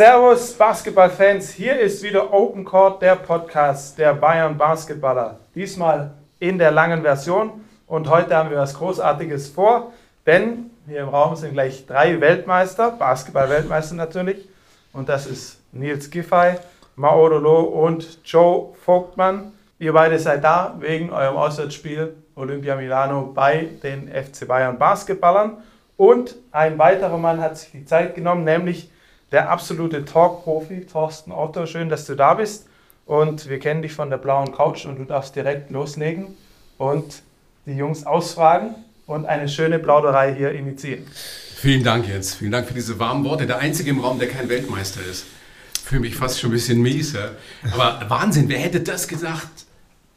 Servus Basketballfans, hier ist wieder Open Court, der Podcast der Bayern Basketballer. Diesmal in der langen Version und heute haben wir was Großartiges vor, denn hier im Raum sind gleich drei Weltmeister, Basketball-Weltmeister natürlich und das ist Nils Giffey, Mauro Loh und Joe Vogtmann. Ihr beide seid da wegen eurem Auswärtsspiel Olympia Milano bei den FC Bayern Basketballern und ein weiterer Mann hat sich die Zeit genommen, nämlich der absolute Talk-Profi Thorsten Otto. Schön, dass du da bist. Und wir kennen dich von der blauen Couch und du darfst direkt loslegen und die Jungs ausfragen und eine schöne Plauderei hier initiieren. Vielen Dank jetzt. Vielen Dank für diese warmen Worte. Der Einzige im Raum, der kein Weltmeister ist. Fühle mich fast schon ein bisschen mies. Aber Wahnsinn, wer hätte das gedacht?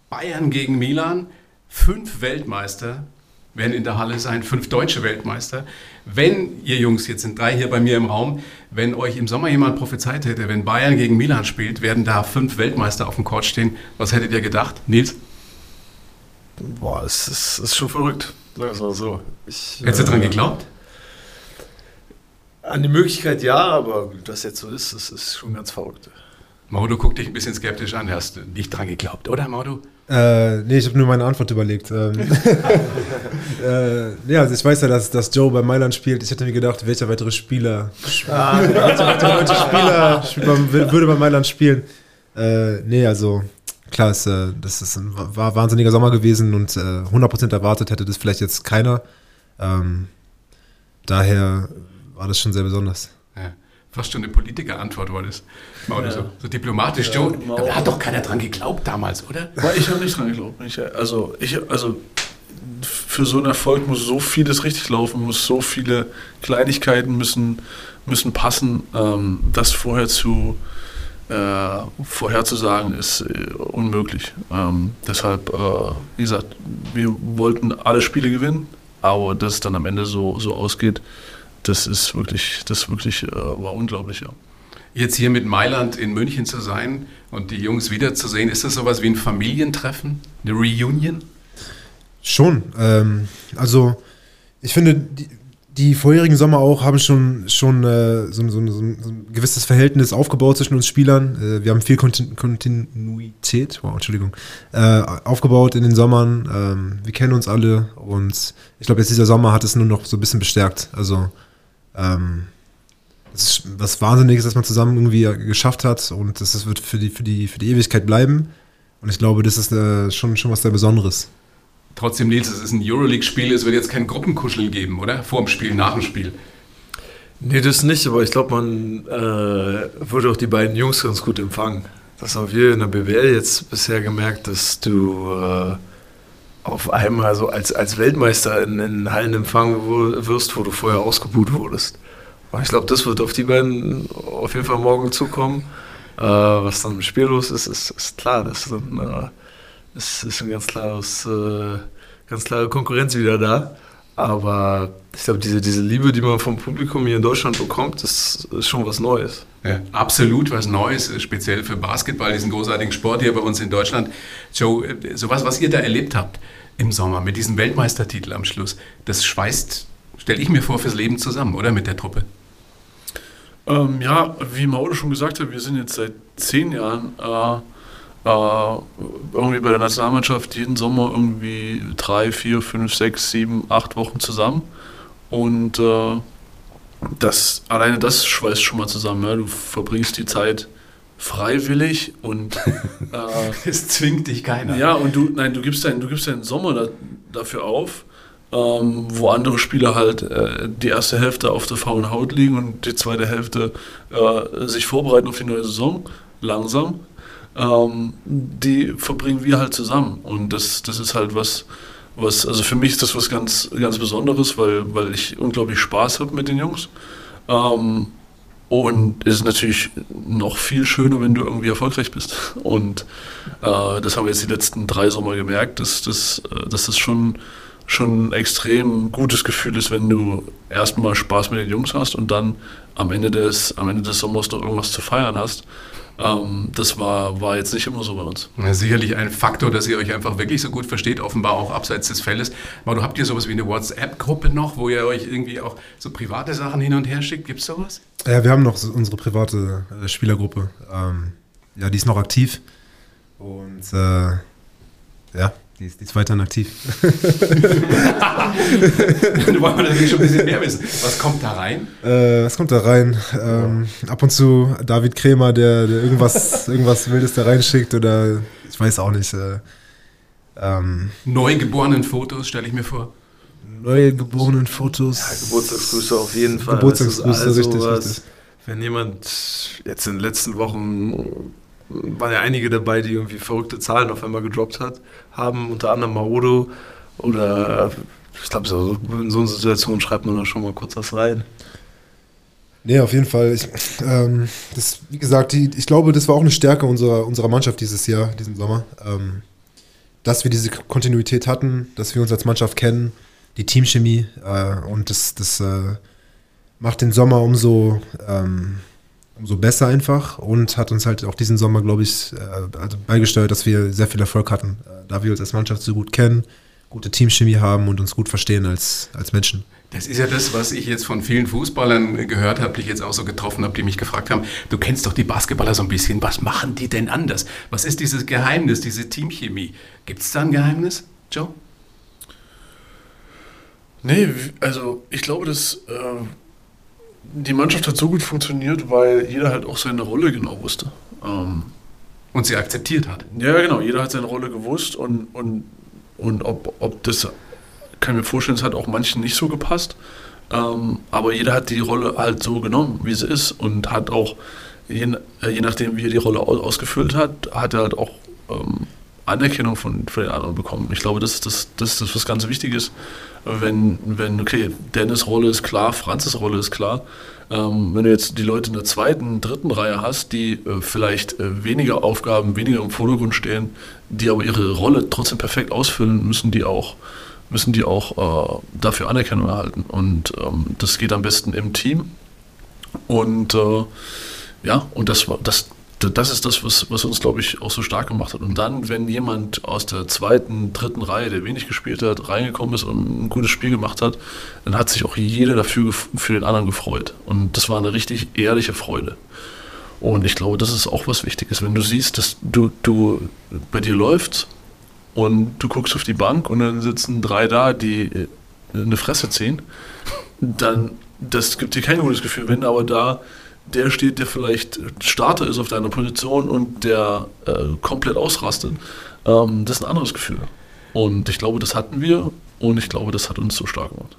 Bayern gegen Milan, fünf Weltmeister werden in der Halle sein, fünf deutsche Weltmeister. Wenn ihr Jungs, jetzt sind drei hier bei mir im Raum, wenn euch im Sommer jemand prophezeit hätte, wenn Bayern gegen Milan spielt, werden da fünf Weltmeister auf dem Court stehen. Was hättet ihr gedacht? Nils? Boah, es ist, ist schon verrückt. Sagen wir mal so. Ich, Hättest du äh, dran geglaubt? An die Möglichkeit ja, aber das jetzt so ist, das ist schon ganz verrückt. Maudu guckt dich ein bisschen skeptisch an. Hast du nicht dran geglaubt, oder Maudu? Äh, nee, ich habe nur meine Antwort überlegt. Ähm, äh, ja, also ich weiß ja, dass, dass Joe bei Mailand spielt. Ich hätte mir gedacht, welcher weitere Spieler, ah, weitere Spieler würde bei Mailand spielen. Äh, nee, also klar, es, äh, das ist ein, war wahnsinniger Sommer gewesen und äh, 100% erwartet hätte das vielleicht jetzt keiner. Ähm, daher war das schon sehr besonders. Ja fast schon eine Politikerantwort war das. Ja. So, so, diplomatisch. Ja, da hat doch keiner dran geglaubt damals, oder? Ich habe nicht dran geglaubt. Ich, also, ich, also für so einen Erfolg muss so vieles richtig laufen, muss so viele Kleinigkeiten müssen, müssen passen, ähm, das vorher zu äh, vorherzusagen ist äh, unmöglich. Ähm, deshalb, äh, wie gesagt, wir wollten alle Spiele gewinnen, aber dass es dann am Ende so, so ausgeht, das ist wirklich, das wirklich äh, war unglaublich, ja. Jetzt hier mit Mailand in München zu sein und die Jungs wiederzusehen, ist das sowas wie ein Familientreffen, eine Reunion? Schon. Ähm, also ich finde, die, die, vorherigen Sommer auch haben schon, schon äh, so, so, so, ein gewisses Verhältnis aufgebaut zwischen uns Spielern. Äh, wir haben viel Kontin Kontinuität, wow, Entschuldigung, äh, aufgebaut in den Sommern. Ähm, wir kennen uns alle und ich glaube, jetzt dieser Sommer hat es nur noch so ein bisschen bestärkt. Also ähm, das ist was Wahnsinniges, dass man zusammen irgendwie geschafft hat und das, das wird für die, für, die, für die Ewigkeit bleiben. Und ich glaube, das ist äh, schon, schon was sehr Besonderes. Trotzdem, Nils, es ist ein Euroleague-Spiel, es wird jetzt kein Gruppenkuscheln geben, oder? Vor dem Spiel, nach dem Spiel. Nee, das nicht, aber ich glaube, man äh, würde auch die beiden Jungs ganz gut empfangen. Das haben wir in der BWL jetzt bisher gemerkt, dass du äh, auf einmal so als, als Weltmeister in, in Hallen empfangen wirst, wo du vorher ausgebuht wurdest. Ich glaube, das wird auf die beiden auf jeden Fall morgen zukommen. Äh, was dann im Spiel los ist, ist, ist klar. Das ist, ein, äh, ist, ist ein ganz klares, äh, ganz klare Konkurrenz wieder da. Aber ich glaube, diese, diese Liebe, die man vom Publikum hier in Deutschland bekommt, das ist schon was Neues. Ja, absolut was Neues, speziell für Basketball, diesen großartigen Sport hier bei uns in Deutschland. Joe, sowas, was ihr da erlebt habt im Sommer mit diesem Weltmeistertitel am Schluss, das schweißt, stelle ich mir vor, fürs Leben zusammen, oder mit der Truppe? Ähm, ja, wie Mauro schon gesagt hat, wir sind jetzt seit zehn Jahren äh, äh, irgendwie bei der Nationalmannschaft jeden Sommer irgendwie drei, vier, fünf, sechs, sieben, acht Wochen zusammen. Und äh, das, alleine das schweißt schon mal zusammen. Ja? Du verbringst die Zeit freiwillig und äh, es zwingt dich keiner. Ja, und du, nein, du gibst deinen, du gibst deinen Sommer da, dafür auf, ähm, wo andere Spieler halt äh, die erste Hälfte auf der faulen Haut liegen und die zweite Hälfte äh, sich vorbereiten auf die neue Saison, langsam. Ähm, die verbringen wir halt zusammen. Und das, das ist halt was, was, also für mich ist das was ganz, ganz Besonderes, weil, weil ich unglaublich Spaß habe mit den Jungs. Ähm, und es ist natürlich noch viel schöner, wenn du irgendwie erfolgreich bist. Und äh, das haben wir jetzt die letzten drei Sommer gemerkt, dass, dass, äh, dass das schon schon ein extrem gutes Gefühl ist, wenn du erstmal Spaß mit den Jungs hast und dann am Ende des, am Ende des Sommers noch irgendwas zu feiern hast. Ähm, das war, war jetzt nicht immer so bei uns. Ja, sicherlich ein Faktor, dass ihr euch einfach wirklich so gut versteht, offenbar auch abseits des Feldes. Aber du habt ihr sowas wie eine WhatsApp-Gruppe noch, wo ihr euch irgendwie auch so private Sachen hin und her schickt? Gibt es sowas? Ja, wir haben noch so unsere private äh, Spielergruppe. Ähm, ja, die ist noch aktiv. Und äh, ja, die ist, die ist weiterhin aktiv. Dann wollen wir natürlich schon ein bisschen mehr wissen. Was kommt da rein? Äh, was kommt da rein? Ähm, ab und zu David Krämer, der, der irgendwas, irgendwas Wildes da reinschickt oder ich weiß auch nicht. Äh, ähm, Neugeborenen Fotos, stelle ich mir vor. Neugeborenen Fotos. Ja, Geburtstagsgrüße auf jeden Fall. Geburtstagsgrüße, richtig, was, richtig. Wenn jemand jetzt in den letzten Wochen waren ja einige dabei, die irgendwie verrückte Zahlen auf einmal gedroppt hat, haben, unter anderem Maodo oder ich glaube, so, in so einer Situation schreibt man da schon mal kurz was rein. Nee, auf jeden Fall. Ich, ähm, das, wie gesagt, die, ich glaube, das war auch eine Stärke unserer, unserer Mannschaft dieses Jahr, diesen Sommer. Ähm, dass wir diese Kontinuität hatten, dass wir uns als Mannschaft kennen, die Teamchemie äh, und das, das äh, macht den Sommer umso, ähm, umso besser einfach und hat uns halt auch diesen Sommer, glaube ich, äh, also beigesteuert, dass wir sehr viel Erfolg hatten, äh, da wir uns als Mannschaft so gut kennen, gute Teamchemie haben und uns gut verstehen als, als Menschen. Das ist ja das, was ich jetzt von vielen Fußballern gehört habe, die ich jetzt auch so getroffen habe, die mich gefragt haben, du kennst doch die Basketballer so ein bisschen, was machen die denn anders? Was ist dieses Geheimnis, diese Teamchemie? Gibt es da ein Geheimnis, Joe? Nee, also ich glaube, dass äh, die Mannschaft hat so gut funktioniert, weil jeder halt auch seine Rolle genau wusste. Ähm, und sie akzeptiert hat. Ja, genau, jeder hat seine Rolle gewusst und, und, und ob, ob das, kann ich mir vorstellen, es hat auch manchen nicht so gepasst. Ähm, aber jeder hat die Rolle halt so genommen, wie sie ist und hat auch, je, je nachdem, wie er die Rolle ausgefüllt hat, hat er halt auch ähm, Anerkennung von, von den anderen bekommen. Ich glaube, das ist das, das, ist das was ganz Wichtiges. Wenn, wenn, okay, Dennis' Rolle ist klar, Franzis Rolle ist klar. Ähm, wenn du jetzt die Leute in der zweiten, dritten Reihe hast, die äh, vielleicht äh, weniger Aufgaben, weniger im Vordergrund stehen, die aber ihre Rolle trotzdem perfekt ausfüllen, müssen die auch, müssen die auch äh, dafür Anerkennung erhalten. Und ähm, das geht am besten im Team. Und äh, ja, und das war das das ist das, was, was uns, glaube ich, auch so stark gemacht hat. Und dann, wenn jemand aus der zweiten, dritten Reihe, der wenig gespielt hat, reingekommen ist und ein gutes Spiel gemacht hat, dann hat sich auch jeder dafür für den anderen gefreut. Und das war eine richtig ehrliche Freude. Und ich glaube, das ist auch was Wichtiges. Wenn du siehst, dass du, du bei dir läuft und du guckst auf die Bank und dann sitzen drei da, die äh, eine Fresse ziehen, dann das gibt dir kein gutes Gefühl. Wenn aber da der steht, der vielleicht Starter ist auf deiner Position und der äh, komplett ausrastet, ähm, das ist ein anderes Gefühl. Und ich glaube, das hatten wir und ich glaube, das hat uns so stark gemacht.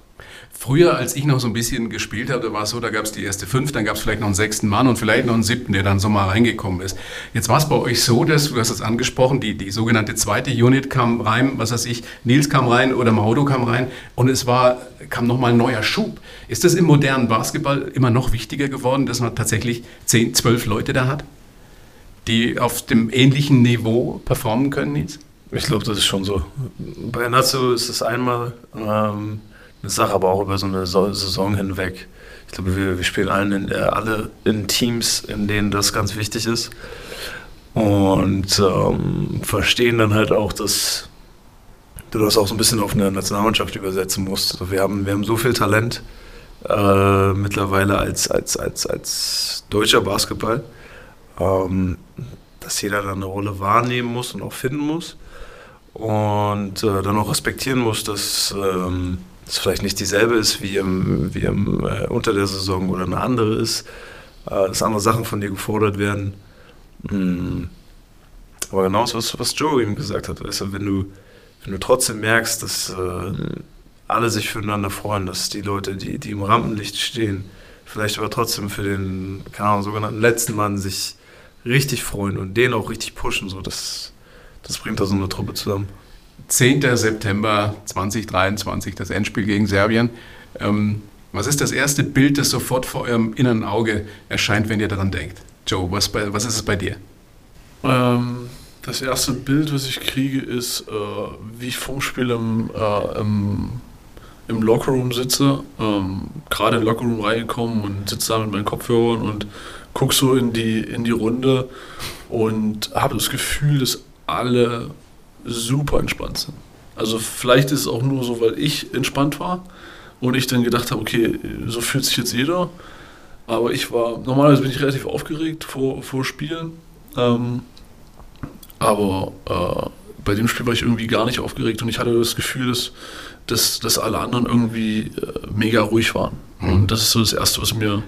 Früher, als ich noch so ein bisschen gespielt habe, war es so, da gab es die erste fünf, dann gab es vielleicht noch einen sechsten Mann und vielleicht noch einen siebten, der dann so mal reingekommen ist. Jetzt war es bei euch so, dass, du hast es angesprochen, die, die sogenannte zweite Unit kam rein, was weiß ich, Nils kam rein oder Maudo kam rein und es war, kam nochmal ein neuer Schub. Ist das im modernen Basketball immer noch wichtiger geworden, dass man tatsächlich zehn, zwölf Leute da hat, die auf dem ähnlichen Niveau performen können, Nils? Ich glaube, das ist schon so. Bei Natsu ist es einmal... Ähm eine Sache, aber auch über so eine Saison hinweg. Ich glaube, wir, wir spielen allen in, äh, alle in Teams, in denen das ganz wichtig ist. Und ähm, verstehen dann halt auch, dass du das auch so ein bisschen auf eine Nationalmannschaft übersetzen musst. Also wir, haben, wir haben so viel Talent äh, mittlerweile als, als, als, als deutscher Basketball, ähm, dass jeder dann eine Rolle wahrnehmen muss und auch finden muss. Und äh, dann auch respektieren muss, dass. Ähm, es vielleicht nicht dieselbe ist wie, im, wie im, äh, unter der Saison oder eine andere ist, äh, dass andere Sachen von dir gefordert werden. Mhm. Aber genau das, was, was Joe eben gesagt hat, weißt du, wenn du, wenn du trotzdem merkst, dass äh, alle sich füreinander freuen, dass die Leute, die, die im Rampenlicht stehen, vielleicht aber trotzdem für den, keine Ahnung, sogenannten letzten Mann sich richtig freuen und den auch richtig pushen, so das, das bringt da so eine Truppe zusammen. 10. September 2023, das Endspiel gegen Serbien. Ähm, was ist das erste Bild, das sofort vor eurem inneren Auge erscheint, wenn ihr daran denkt? Joe, was, bei, was ist es bei dir? Ähm, Das erste Bild, was ich kriege, ist, äh, wie ich vorm Spiel im, äh, im, im Lockerroom sitze, ähm, gerade in den Lockerroom reingekommen und sitze da mit meinen Kopfhörern und gucke so in die, in die Runde und habe das Gefühl, dass alle super entspannt sind. Also vielleicht ist es auch nur so, weil ich entspannt war und ich dann gedacht habe, okay, so fühlt sich jetzt jeder. Aber ich war, normalerweise bin ich relativ aufgeregt vor, vor Spielen. Ähm, aber äh, bei dem Spiel war ich irgendwie gar nicht aufgeregt und ich hatte das Gefühl, dass, dass, dass alle anderen irgendwie äh, mega ruhig waren. Mhm. Und das ist so das Erste, was mir,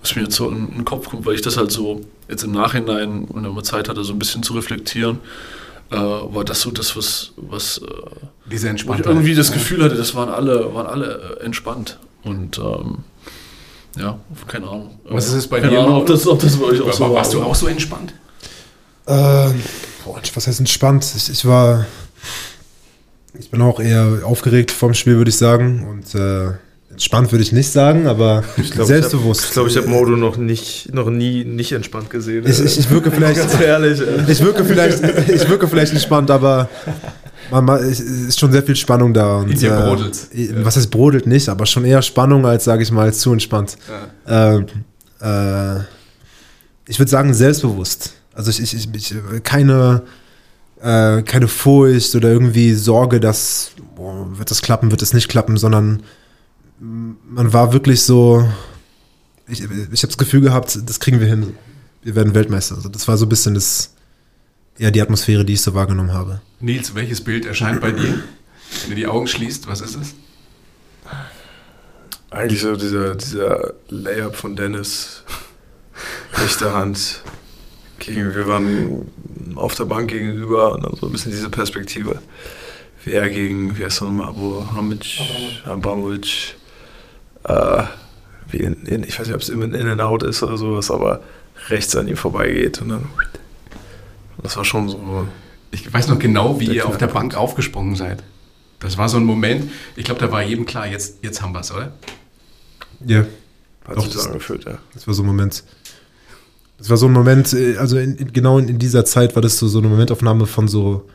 was mir jetzt so in, in, den Kopf kommt, weil ich das halt so jetzt im Nachhinein, wenn man Zeit hatte, so ein bisschen zu reflektieren, äh, war das so das, was, was äh, Diese ich irgendwie das Gefühl hatte, das waren alle, waren alle äh, entspannt. Und ähm, ja, keine Ahnung. Was ist es bei keine dir? Ahnung, ob das, ob das bei euch auch so Warst war. du auch so entspannt? Äh, was heißt entspannt? Ich, ich, war. Ich bin auch eher aufgeregt vom Spiel, würde ich sagen. Und äh, entspannt würde ich nicht sagen, aber ich glaub, selbstbewusst. Ich glaube, ich habe hab Modo noch, nicht, noch nie nicht entspannt gesehen. Ich, ich, ich wirke vielleicht. Ganz ehrlich. Ich wirke vielleicht, ich wirke vielleicht entspannt, aber. Man, man, es ist schon sehr viel Spannung da. Und, In dir äh, brodelt. Was heißt brodelt nicht, aber schon eher Spannung als, sage ich mal, zu entspannt. Ja. Äh, äh, ich würde sagen, selbstbewusst. Also ich, ich, ich keine, äh, keine Furcht oder irgendwie Sorge, dass boah, wird das klappen, wird das nicht klappen, sondern man war wirklich so, ich, ich habe das Gefühl gehabt, das kriegen wir hin. Wir werden Weltmeister. Also das war so ein bisschen das, ja, die Atmosphäre, die ich so wahrgenommen habe. Nils, welches Bild erscheint bei dir? Wenn du die Augen schließt, was ist es? Eigentlich so dieser, dieser Layup von Dennis. Rechte Hand. Gegen, wir waren auf der Bank gegenüber und dann so ein bisschen diese Perspektive. Wer gegen, wie heißt er nochmal, Abu Hamic, Abramovic, äh, wie in, in, ich weiß nicht, ob es in and out ist oder sowas, aber rechts an ihm vorbeigeht und dann. Das war schon so. Ich weiß noch genau, wie ihr auf der Bank aufgesprungen seid. Das war so ein Moment, ich glaube, da war jedem klar, jetzt, jetzt haben wir es, oder? Ja. Hat Doch, sich so angefühlt, ja. Das war so ein Moment. Das war so ein Moment, äh, also in, in, genau in, in, dieser Zeit war das so, so eine Momentaufnahme von so,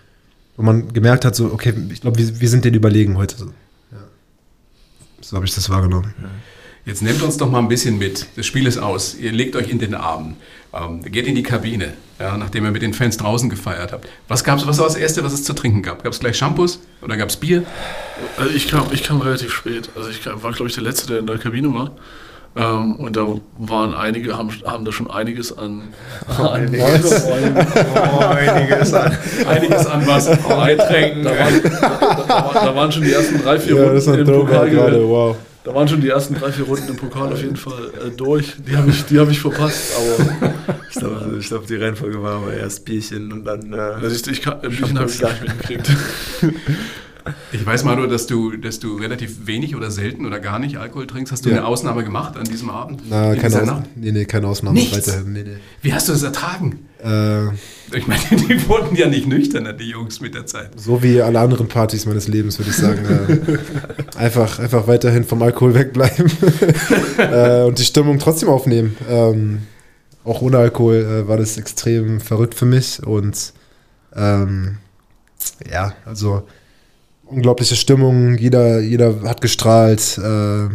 wo man gemerkt hat, so, okay, ich glaube, wir, wir sind denen überlegen heute. So. So habe ich das wahrgenommen. Jetzt nehmt uns doch mal ein bisschen mit. Das Spiel ist aus. Ihr legt euch in den Arm. Ähm, geht in die Kabine, ja, nachdem ihr mit den Fans draußen gefeiert habt. Was gab's, was war das Erste, was es zu trinken gab? Gab es gleich Shampoos oder gab es Bier? Also ich, kam, ich kam relativ spät. Also ich war, glaube ich, der Letzte, der in der Kabine war. Ähm, und da waren einige, haben, haben da schon einiges an, an einiges, oh, einiges an einiges an was Eintränken. Da, waren, da, da, da, waren schon die ersten drei, vier ja, Runden im Pokal gerade, wow. Da waren schon die ersten drei, vier Runden im Pokal auf jeden Fall äh, durch. Die habe ich, hab ich verpasst. Aber ich glaube, glaub, die Reihenfolge war aber erst Bierchen und dann. Äh, also ich, ich, kann, Bierchen habe ich gar nicht mitgekriegt. Ich weiß mal nur, dass du, dass du relativ wenig oder selten oder gar nicht Alkohol trinkst. Hast du ja. eine Ausnahme gemacht an diesem Abend? Na, keine, Aus nee, nee, keine Ausnahme. Weiterhin. Nee, nee. Wie hast du das ertragen? Äh, ich meine, die wurden ja nicht nüchterner, die Jungs mit der Zeit. So wie alle anderen Partys meines Lebens, würde ich sagen. äh, einfach, einfach weiterhin vom Alkohol wegbleiben äh, und die Stimmung trotzdem aufnehmen. Ähm, auch ohne Alkohol äh, war das extrem verrückt für mich und ähm, ja, also unglaubliche Stimmung, jeder, jeder hat gestrahlt. Äh,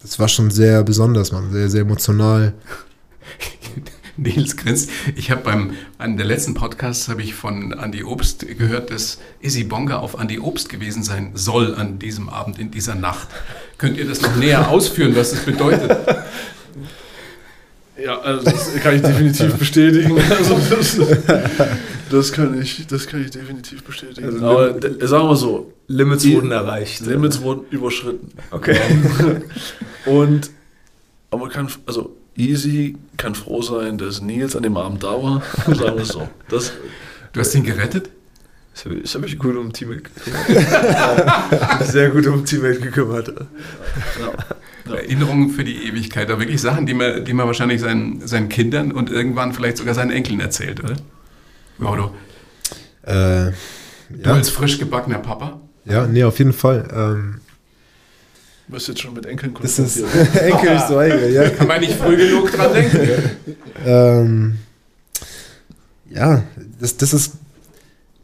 das war schon sehr besonders, man, sehr, sehr emotional. Nils grinst. Ich habe beim einem der letzten Podcasts habe ich von Andy Obst gehört, dass Izzy Bonga auf Andy Obst gewesen sein soll an diesem Abend in dieser Nacht. Könnt ihr das noch näher ausführen, was das bedeutet? Ja, also das kann ich definitiv bestätigen. Also das, das, kann ich, das kann ich definitiv bestätigen. Also, Aber sagen wir so. Limits wurden erreicht. Limits wurden überschritten. Okay. Und aber kann, also Easy kann froh sein, dass Nils an dem Abend da war. Sagen wir so. Das, du hast ihn gerettet? Ich habe mich gut um Teammate gekümmert. Sehr gut um Teammate gekümmert. Ja. Ja. Erinnerungen für die Ewigkeit. Da wirklich Sachen, die man, die man wahrscheinlich seinen, seinen Kindern und irgendwann vielleicht sogar seinen Enkeln erzählt, oder? Maudo. Äh, ja. Du als frisch gebackener Papa? Ja, nee, auf jeden Fall. Ähm, Du bist jetzt schon mit Enkeln konfrontiert. Das ist Enkel ist so Enkel, ja. Kann man nicht früh genug dran denken. ähm, ja, das, das ist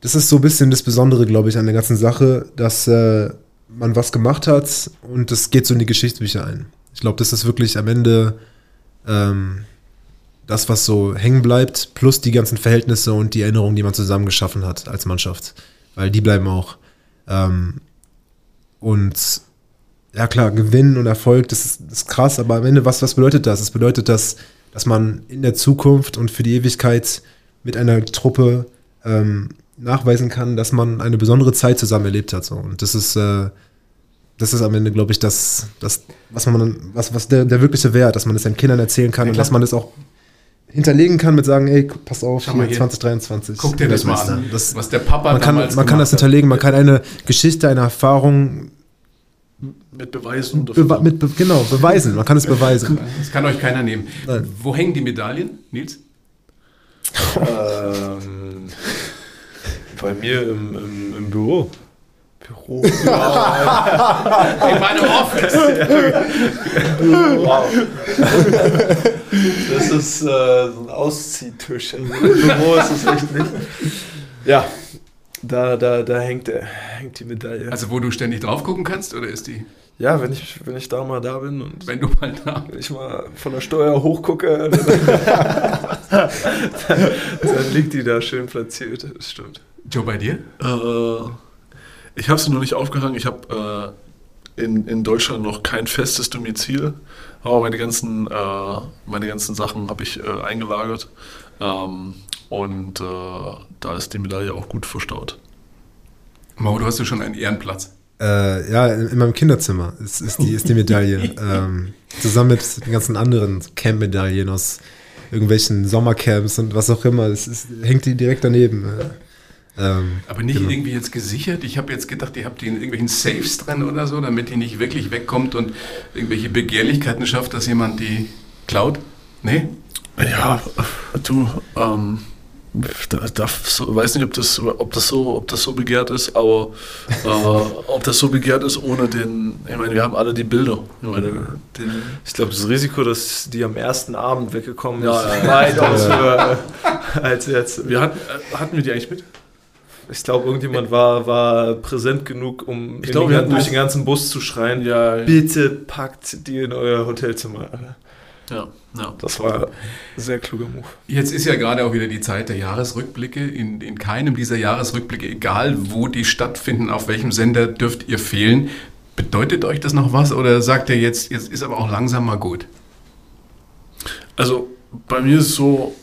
das ist so ein bisschen das Besondere, glaube ich, an der ganzen Sache, dass äh, man was gemacht hat und das geht so in die Geschichtsbücher ein. Ich glaube, das ist wirklich am Ende ähm, das, was so hängen bleibt, plus die ganzen Verhältnisse und die Erinnerungen, die man zusammen geschaffen hat als Mannschaft. Weil die bleiben auch. Ähm, und ja klar, Gewinn und Erfolg, das ist, das ist krass, aber am Ende, was, was bedeutet das? Es das bedeutet, dass, dass man in der Zukunft und für die Ewigkeit mit einer Truppe ähm, nachweisen kann, dass man eine besondere Zeit zusammen erlebt hat. So. Und das ist, äh, das ist am Ende, glaube ich, das, das, was man, was, was der, der wirkliche Wert, dass man es seinen Kindern erzählen kann ja, und dass man es auch hinterlegen kann mit sagen, ey, pass auf, hier 2023. Guck dir das mal an, das, was der Papa man kann, man kann das hinterlegen, man kann eine Geschichte, eine Erfahrung mit Beweisen. Be mit be genau, beweisen. Man kann es beweisen. Das kann euch keiner nehmen. Nein. Wo hängen die Medaillen, Nils? ähm, bei mir im, im, im Büro. Büro. In meinem Office. wow. Das ist äh, so ein Ausziehtisch. Im Büro ist es echt nicht. Ja, da, da, da hängt, hängt die Medaille. Also wo du ständig drauf gucken kannst, oder ist die? Ja, wenn ich, wenn ich da mal da bin und wenn du mal da wenn ich mal von der Steuer hochgucke, dann, dann liegt die da schön platziert. Das stimmt. Joe, bei dir? Äh, ich habe sie noch nicht aufgehangen. Ich habe äh, in, in Deutschland noch kein festes Domizil, aber meine ganzen, äh, meine ganzen Sachen habe ich äh, eingelagert. Ähm, und äh, da ist die Medaille auch gut verstaut. Mau, du hast ja schon einen Ehrenplatz. Äh, ja, in, in, meinem Kinderzimmer ist, ist, die, ist die Medaille. ähm, zusammen mit den ganzen anderen Camp-Medaillen aus irgendwelchen Sommercamps und was auch immer. Es, es hängt die direkt daneben. Ähm, Aber nicht genau. irgendwie jetzt gesichert? Ich habe jetzt gedacht, ihr habt die in irgendwelchen Safes drin oder so, damit die nicht wirklich wegkommt und irgendwelche Begehrlichkeiten schafft, dass jemand die klaut? Nee? Ja, du, ähm, da, da, so, weiß nicht, ob das, ob, das so, ob das so begehrt ist, aber äh, ob das so begehrt ist ohne den, ich meine, wir haben alle die Bilder. Ich, meine, ich glaube, das Risiko, dass die am ersten Abend weggekommen ist, ja, weitaus höher als jetzt. Wir hatten, äh, hatten wir die eigentlich mit? Ich glaube, irgendjemand war, war präsent genug, um ich glaub, wir hatten durch den ganzen Bus zu schreien, ja, bitte packt die in euer Hotelzimmer. Ja, ja. Das war ein sehr kluger Move. Jetzt ist ja gerade auch wieder die Zeit der Jahresrückblicke. In, in keinem dieser Jahresrückblicke, egal wo die stattfinden, auf welchem Sender dürft ihr fehlen. Bedeutet euch das noch was oder sagt ihr jetzt, jetzt ist aber auch langsam mal gut? Also bei mir ist es so,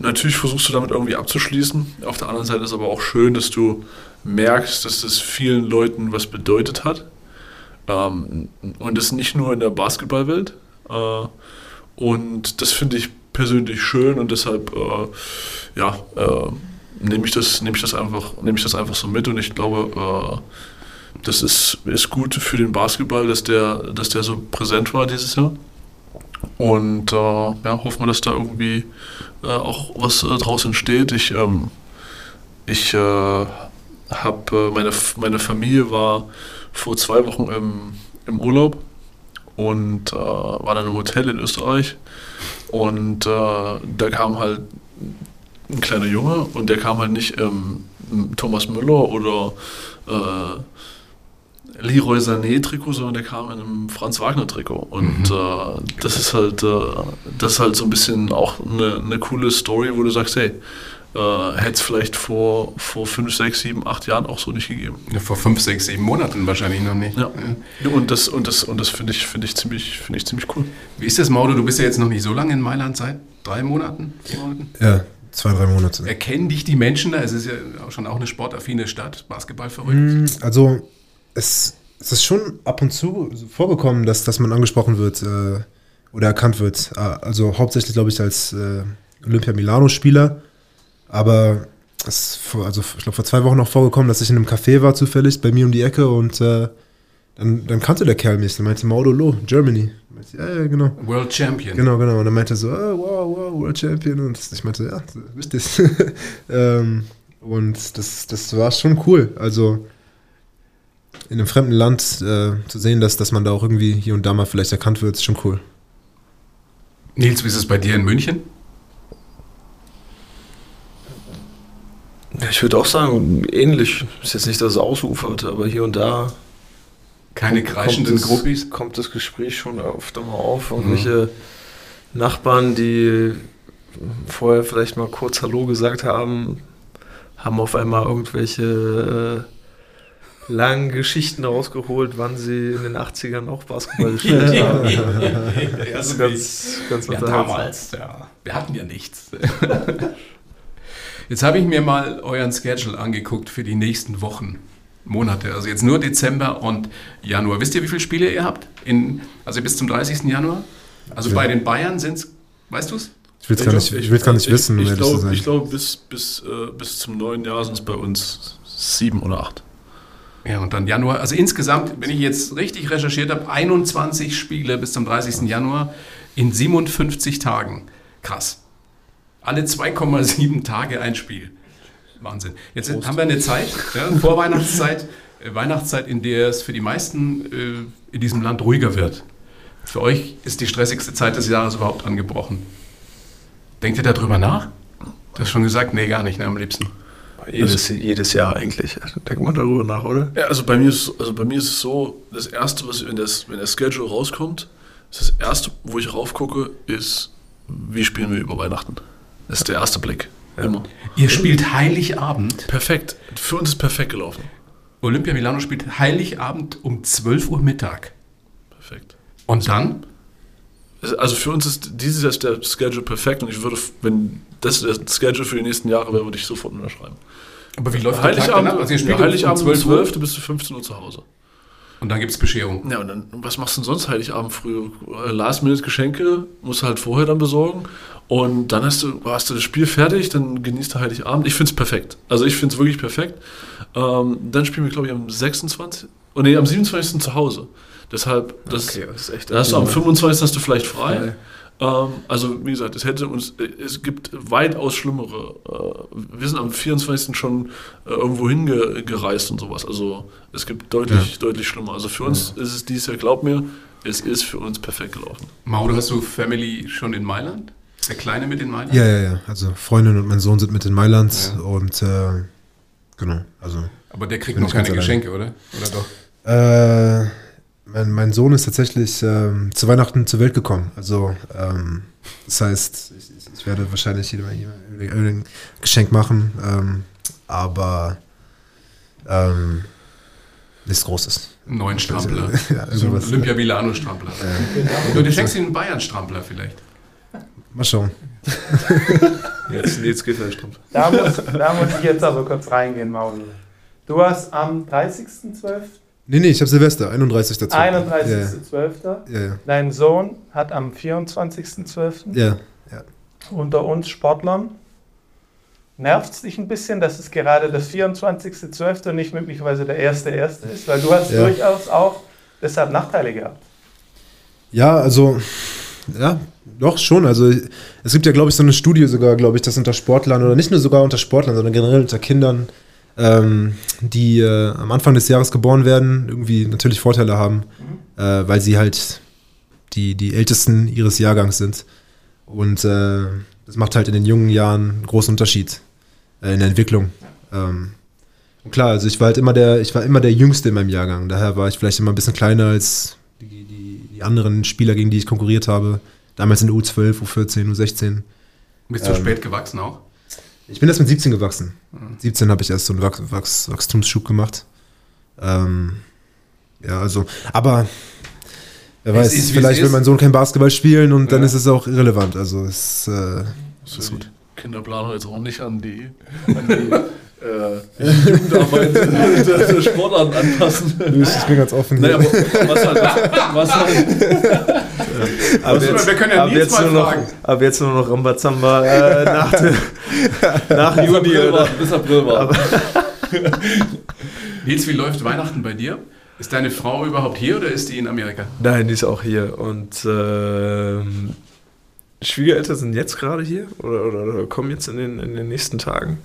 natürlich versuchst du damit irgendwie abzuschließen. Auf der anderen Seite ist aber auch schön, dass du merkst, dass das vielen Leuten was bedeutet hat. Ähm, und das nicht nur in der Basketballwelt. Äh, und das finde ich persönlich schön und deshalb äh, ja, äh, nehme ich, das, nehm ich, einfach, nehm ich das einfach so mit und ich glaube, äh, das ist, ist gut für den Basketball, dass der, dass der so präsent war dieses Jahr. Und äh, ja, hoffen wir, dass da irgendwie äh, auch was äh, draus entsteht. Ich, ähm, ich äh, habe, äh, meine, meine Familie war vor zwei Wochen im, im Urlaub und äh, war dann im Hotel in Österreich. Und äh, da kam halt ein kleiner Junge und der kam halt nicht im, im Thomas Müller oder Leroy Sané-Trikot, sondern der kam in einem Franz Wagner-Trikot. Und mhm. äh, das ist halt, äh, das ist halt so ein bisschen auch eine, eine coole Story, wo du sagst, hey, äh, hätte es vielleicht vor, vor fünf, sechs, sieben, acht Jahren auch so nicht gegeben. Ja, vor fünf, sechs, sieben Monaten wahrscheinlich noch nicht. Ja. ja. Und das, und das, und das finde ich, find ich, ziemlich, find ich ziemlich cool. Wie ist das, Maudo? Du bist ja jetzt noch nicht so lange in Mailand, seit drei Monaten? Vier Monaten? Ja, zwei, drei Monate. Erkennen dich die Menschen da? Es ist ja auch schon auch eine sportaffine Stadt, Basketball verrückt. Hm, also es, es ist schon ab und zu vorgekommen, dass, dass man angesprochen wird äh, oder erkannt wird. Äh, also hauptsächlich, glaube ich, als äh, Olympia Milano-Spieler. Aber es also ich glaube, vor zwei Wochen noch vorgekommen, dass ich in einem Café war zufällig, bei mir um die Ecke und äh, dann, dann kannte der Kerl mich. Dann meinte Maudo Lo, Germany. Meinte, ja, ja, genau. World Champion. Genau, genau. Und dann meinte er so, oh, wow, wow, World Champion. Und ich meinte, ja, wisst ihr ähm, Und das, das war schon cool. Also in einem fremden Land äh, zu sehen, dass, dass man da auch irgendwie hier und da mal vielleicht erkannt wird, ist schon cool. Nils, wie ist es bei dir in München? Ich würde auch sagen, ähnlich. Ist jetzt nicht, dass es ausufert, aber hier und da Keine kreischenden kommt das, Gruppis. kommt das Gespräch schon öfter mal auf. Irgendwelche Nachbarn, die vorher vielleicht mal kurz Hallo gesagt haben, haben auf einmal irgendwelche äh, langen Geschichten rausgeholt, wann sie in den 80ern auch Basketball gespielt haben. Das ist ganz, ganz Ja, damals, ja. Wir hatten ja nichts. Jetzt habe ich mir mal euren Schedule angeguckt für die nächsten Wochen, Monate. Also jetzt nur Dezember und Januar. Wisst ihr, wie viele Spiele ihr habt? In, also bis zum 30. Januar? Also bei den Bayern sind es, weißt du es? Ich will es gar nicht, ich will's gar nicht wissen, um Ich, ich glaube, ich glaub, bis, bis, äh, bis zum neuen Jahr sind es bei uns sieben oder acht. Ja, und dann Januar. Also insgesamt, wenn ich jetzt richtig recherchiert habe, 21 Spiele bis zum 30. Januar in 57 Tagen. Krass. Alle 2,7 Tage ein Spiel. Wahnsinn. Jetzt haben wir eine Zeit, ja, Vorweihnachtszeit, äh, Weihnachtszeit, in der es für die meisten äh, in diesem Land ruhiger wird. Für euch ist die stressigste Zeit des Jahres überhaupt angebrochen. Denkt ihr darüber nach? Du hast schon gesagt, nee, gar nicht, ne, am liebsten. Jedes, jedes Jahr eigentlich. Denkt man darüber nach, oder? Ja, also bei mir ist, also bei mir ist es so, das erste, was wenn, das, wenn der Schedule rauskommt, ist das erste, wo ich raufgucke, ist, wie spielen wir über Weihnachten. Das ist der erste Blick. Immer. Ihr spielt Heiligabend. Perfekt. Für uns ist perfekt gelaufen. Olympia Milano spielt Heiligabend um 12 Uhr Mittag. Perfekt. Und dann? Also für uns ist dieses Jahr der Schedule perfekt und ich würde, wenn das der Schedule für die nächsten Jahre wäre, würde ich sofort unterschreiben. Aber wie läuft der Tag Heiligabend, danach? Also ihr spielt Heiligabend um 12 Uhr 12. bis zu 15 Uhr zu Hause. und dann gibt es Bescherung. Ja, und dann, was machst du denn sonst Heiligabend früh? Äh, Last-Minute-Geschenke musst du halt vorher dann besorgen. Und dann hast du, hast du das Spiel fertig, dann genießt du Heiligabend. Ich finde es perfekt. Also ich finde es wirklich perfekt. Ähm, dann spielen wir, glaube ich, am 26. Oh nee, am 27. zu Hause. Deshalb, das, das ist echt. da hast du am 25. hast du vielleicht frei. Ähm, also, wie gesagt, es hätte uns, es gibt weitaus schlimmere. Äh, wir sind am 24. schon äh, irgendwo hingereist und sowas. Also, es gibt deutlich, deutlich schlimmer. Also, für uns ist es dieses Jahr, glaub mir, es ist für uns perfekt gelaufen. Mauro, hast du Family schon in Mailand? Ist der Kleine mit in Mailand? Ja, ja, ja. Also Freundin und mein Sohn sind mit in Mailand Ja. und äh, genau, also Aber der kriegt noch keine ganz allein. Geschenke, oder? Oder doch? Äh, mein, mein Sohn ist tatsächlich ähm, zu Weihnachten zur Welt gekommen. Also, ähm, das heißt, ich, ich- werde wahrscheinlich jedem jedem ein Geschenk machen, ähm, aber ähm, nichts Großes. Einen neuen Strampler. Ja, so. Olympia Milano Strampler. Du, du schenkst ihm einen Bayern Strampler vielleicht. Mal schauen. Jetzt Nils Giffey-Strumpf. Da muss, da muss ich jetzt aber kurz reingehen, Mauli. Du hast am 30.12., Nee, nee, ich habe Silvester, 31. dazu. 31.12., Ja, ja. dein Sohn hat am 24.12. Ja, unter uns Sportlern. Nervt es dich ein bisschen, dass es gerade das 24.12. und nicht möglicherweise der 1.1. ist? Weil du hast Ja. durchaus auch deshalb Nachteile gehabt. Ja, also, ja, doch schon. Also, es gibt ja, glaube ich, so eine Studie sogar, glaube ich, dass unter Sportlern oder nicht nur sogar unter Sportlern, sondern generell unter Kindern, ähm, die äh, am Anfang des Jahres geboren werden, irgendwie natürlich Vorteile haben, äh, weil sie halt die, die Ältesten ihres Jahrgangs sind. Und äh, das macht halt in den jungen Jahren einen großen Unterschied äh, in der Entwicklung. Ähm, und klar, also ich war halt immer der, ich war immer der Jüngste in meinem Jahrgang. Daher war ich vielleicht immer ein bisschen kleiner als die, die, die anderen Spieler, gegen die ich konkurriert habe. Damals in der U12, U14, U16. Bist du Ähm. spät gewachsen auch? Ich bin erst mit 17 gewachsen. Mit 17 habe ich erst so einen Wach Wachs Wachstumsschub gemacht. Ähm, ja, also, aber wer Es weiß, ist, vielleicht will mein Sohn kein Basketball spielen und dann Ja. ist es auch irrelevant. Also es äh, So ist gut. Kinderplanung jetzt auch nicht an die, an die äh, Jugendarbeit der, Sportarten anpassen. ich bin ganz offen. Naja, aber was halt, was halt, Ab Was immer, wir können ja ab Nils jetzt mal nur noch, fragen. ab jetzt nur noch Rambazamba äh, nach, nach bis Juni. April war, bis April war. Nils, wie läuft Weihnachten bei dir? Ist deine Frau überhaupt hier oder ist die in Amerika? Nein, die ist auch hier. Und ähm, Schwiegereltern sind jetzt gerade hier oder, oder, oder kommen jetzt in den, in den nächsten Tagen.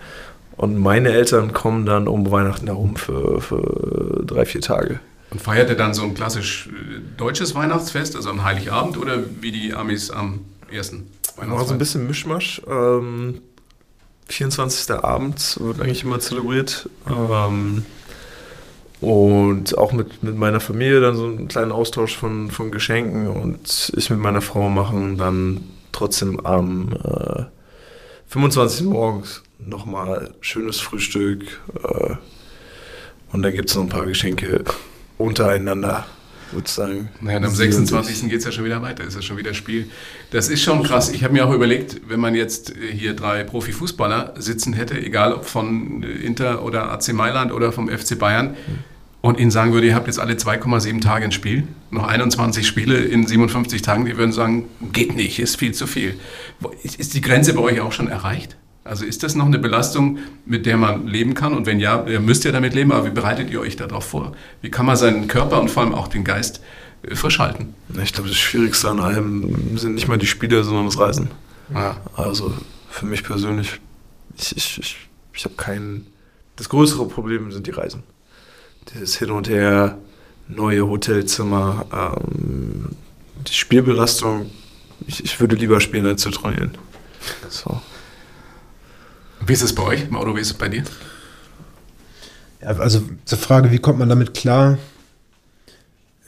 Und meine Eltern kommen dann um Weihnachten herum für, für drei, vier Tage. Und feiert ihr dann so ein klassisch äh, deutsches Weihnachtsfest, also am Heiligabend oder wie die Amis am ersten Wir machen so ein bisschen Mischmasch. Ähm, 24. Abend wird eigentlich immer zelebriert. Ähm, und auch mit, mit meiner Familie dann so einen kleinen Austausch von, von Geschenken und ich mit meiner Frau machen dann trotzdem am äh, 25. morgens nochmal schönes Frühstück äh, und dann gibt es noch ein paar Geschenke untereinander sozusagen. Naja, und am 26. geht es ja schon wieder weiter, ist ja schon wieder Spiel. Das ist schon krass. Ich habe mir auch überlegt, wenn man jetzt hier drei Profifußballer sitzen hätte, egal ob von Inter oder AC Mailand oder vom FC Bayern, und ihnen sagen würde, ihr habt jetzt alle 2,7 Tage ein Spiel, noch 21 Spiele in 57 Tagen, die würden sagen, geht nicht, ist viel zu viel. Ist die Grenze bei euch auch schon erreicht? Also ist das noch eine Belastung, mit der man leben kann? Und wenn ja, ihr müsst ja damit leben, aber wie bereitet ihr euch darauf vor? Wie kann man seinen Körper und vor allem auch den Geist äh, frisch halten? Ich glaube, das Schwierigste an allem sind nicht mal die Spiele, sondern das Reisen. Ja. Also für mich persönlich, ich, ich, ich, ich habe kein... Das größere Problem sind die Reisen. Das Hin und Her, neue Hotelzimmer, ähm, die Spielbelastung. Ich, ich würde lieber spielen als zu trainieren. So. Wie ist es bei euch, Mauro? Wie ist es bei dir? Ja, also zur Frage, wie kommt man damit klar?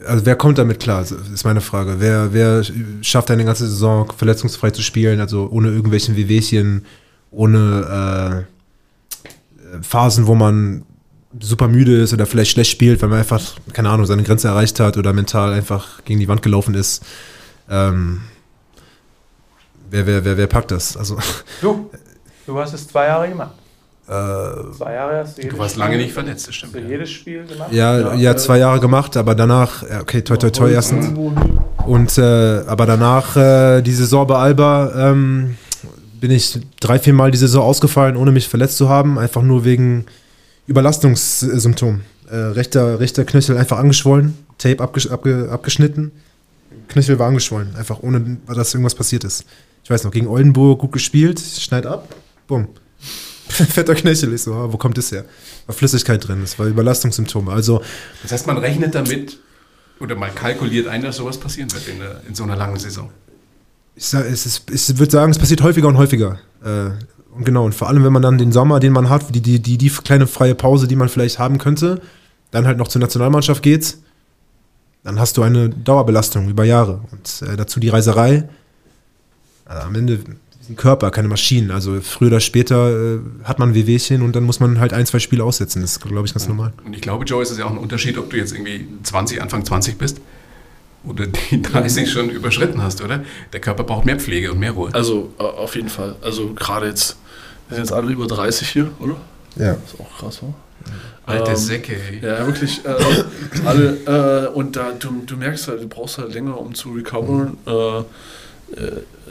Also wer kommt damit klar, ist meine Frage. Wer, wer schafft eine ganze Saison verletzungsfrei zu spielen, also ohne irgendwelchen Wehwehchen, ohne äh, Phasen, wo man super müde ist oder vielleicht schlecht spielt, weil man einfach, keine Ahnung, seine Grenze erreicht hat oder mental einfach gegen die Wand gelaufen ist. Ähm, wer, wer, wer, wer packt das? Also, du, du hast es zwei Jahre gemacht. Äh, zwei Jahre hast du Du warst Spiel, lange nicht verletzt, das stimmt. Hast du jedes Spiel gemacht? Ja, ja, ja, zwei Jahre gemacht, aber danach, okay, toi toi toi erstens. Und äh, aber danach äh, die Saison bei Alba ähm, bin ich drei, vier Mal die Saison ausgefallen, ohne mich verletzt zu haben, einfach nur wegen Überlastungssymptom. Äh, rechter, rechter Knöchel einfach angeschwollen, Tape abges abge abgeschnitten. Knöchel war angeschwollen, einfach ohne, dass irgendwas passiert ist. Ich weiß noch, gegen Oldenburg gut gespielt, schneid ab, bumm. Fetter Knöchel, ich so, ah, wo kommt das her? War Flüssigkeit drin, das war Überlastungssymptome. Also, das heißt, man rechnet damit oder mal kalkuliert ein, dass sowas passieren wird in, der, in so einer langen Saison. Ich, sag, es ist, ich würde sagen, es passiert häufiger und häufiger. Äh, und genau, und vor allem, wenn man dann den Sommer, den man hat, die, die, die, die kleine freie Pause, die man vielleicht haben könnte, dann halt noch zur Nationalmannschaft geht, dann hast du eine Dauerbelastung über Jahre. Und äh, dazu die Reiserei. Also am Ende ein Körper, keine Maschinen. Also früher oder später äh, hat man Wehwehchen und dann muss man halt ein, zwei Spiele aussetzen. Das ist, glaube ich, ganz ja. normal. Und ich glaube, Joe, ist es ja auch ein Unterschied, ob du jetzt irgendwie 20, Anfang 20 bist oder die 30 schon überschritten hast, oder? Der Körper braucht mehr Pflege und mehr Ruhe. Also auf jeden Fall. Also gerade jetzt, wir sind jetzt alle über 30 hier, oder? Ja. Das ist auch krass, oder? Alte ähm, Säcke. Ey. Ja, wirklich. Äh, alle, äh, und da, du, du merkst halt, du brauchst halt länger, um zu recoveren. Äh, äh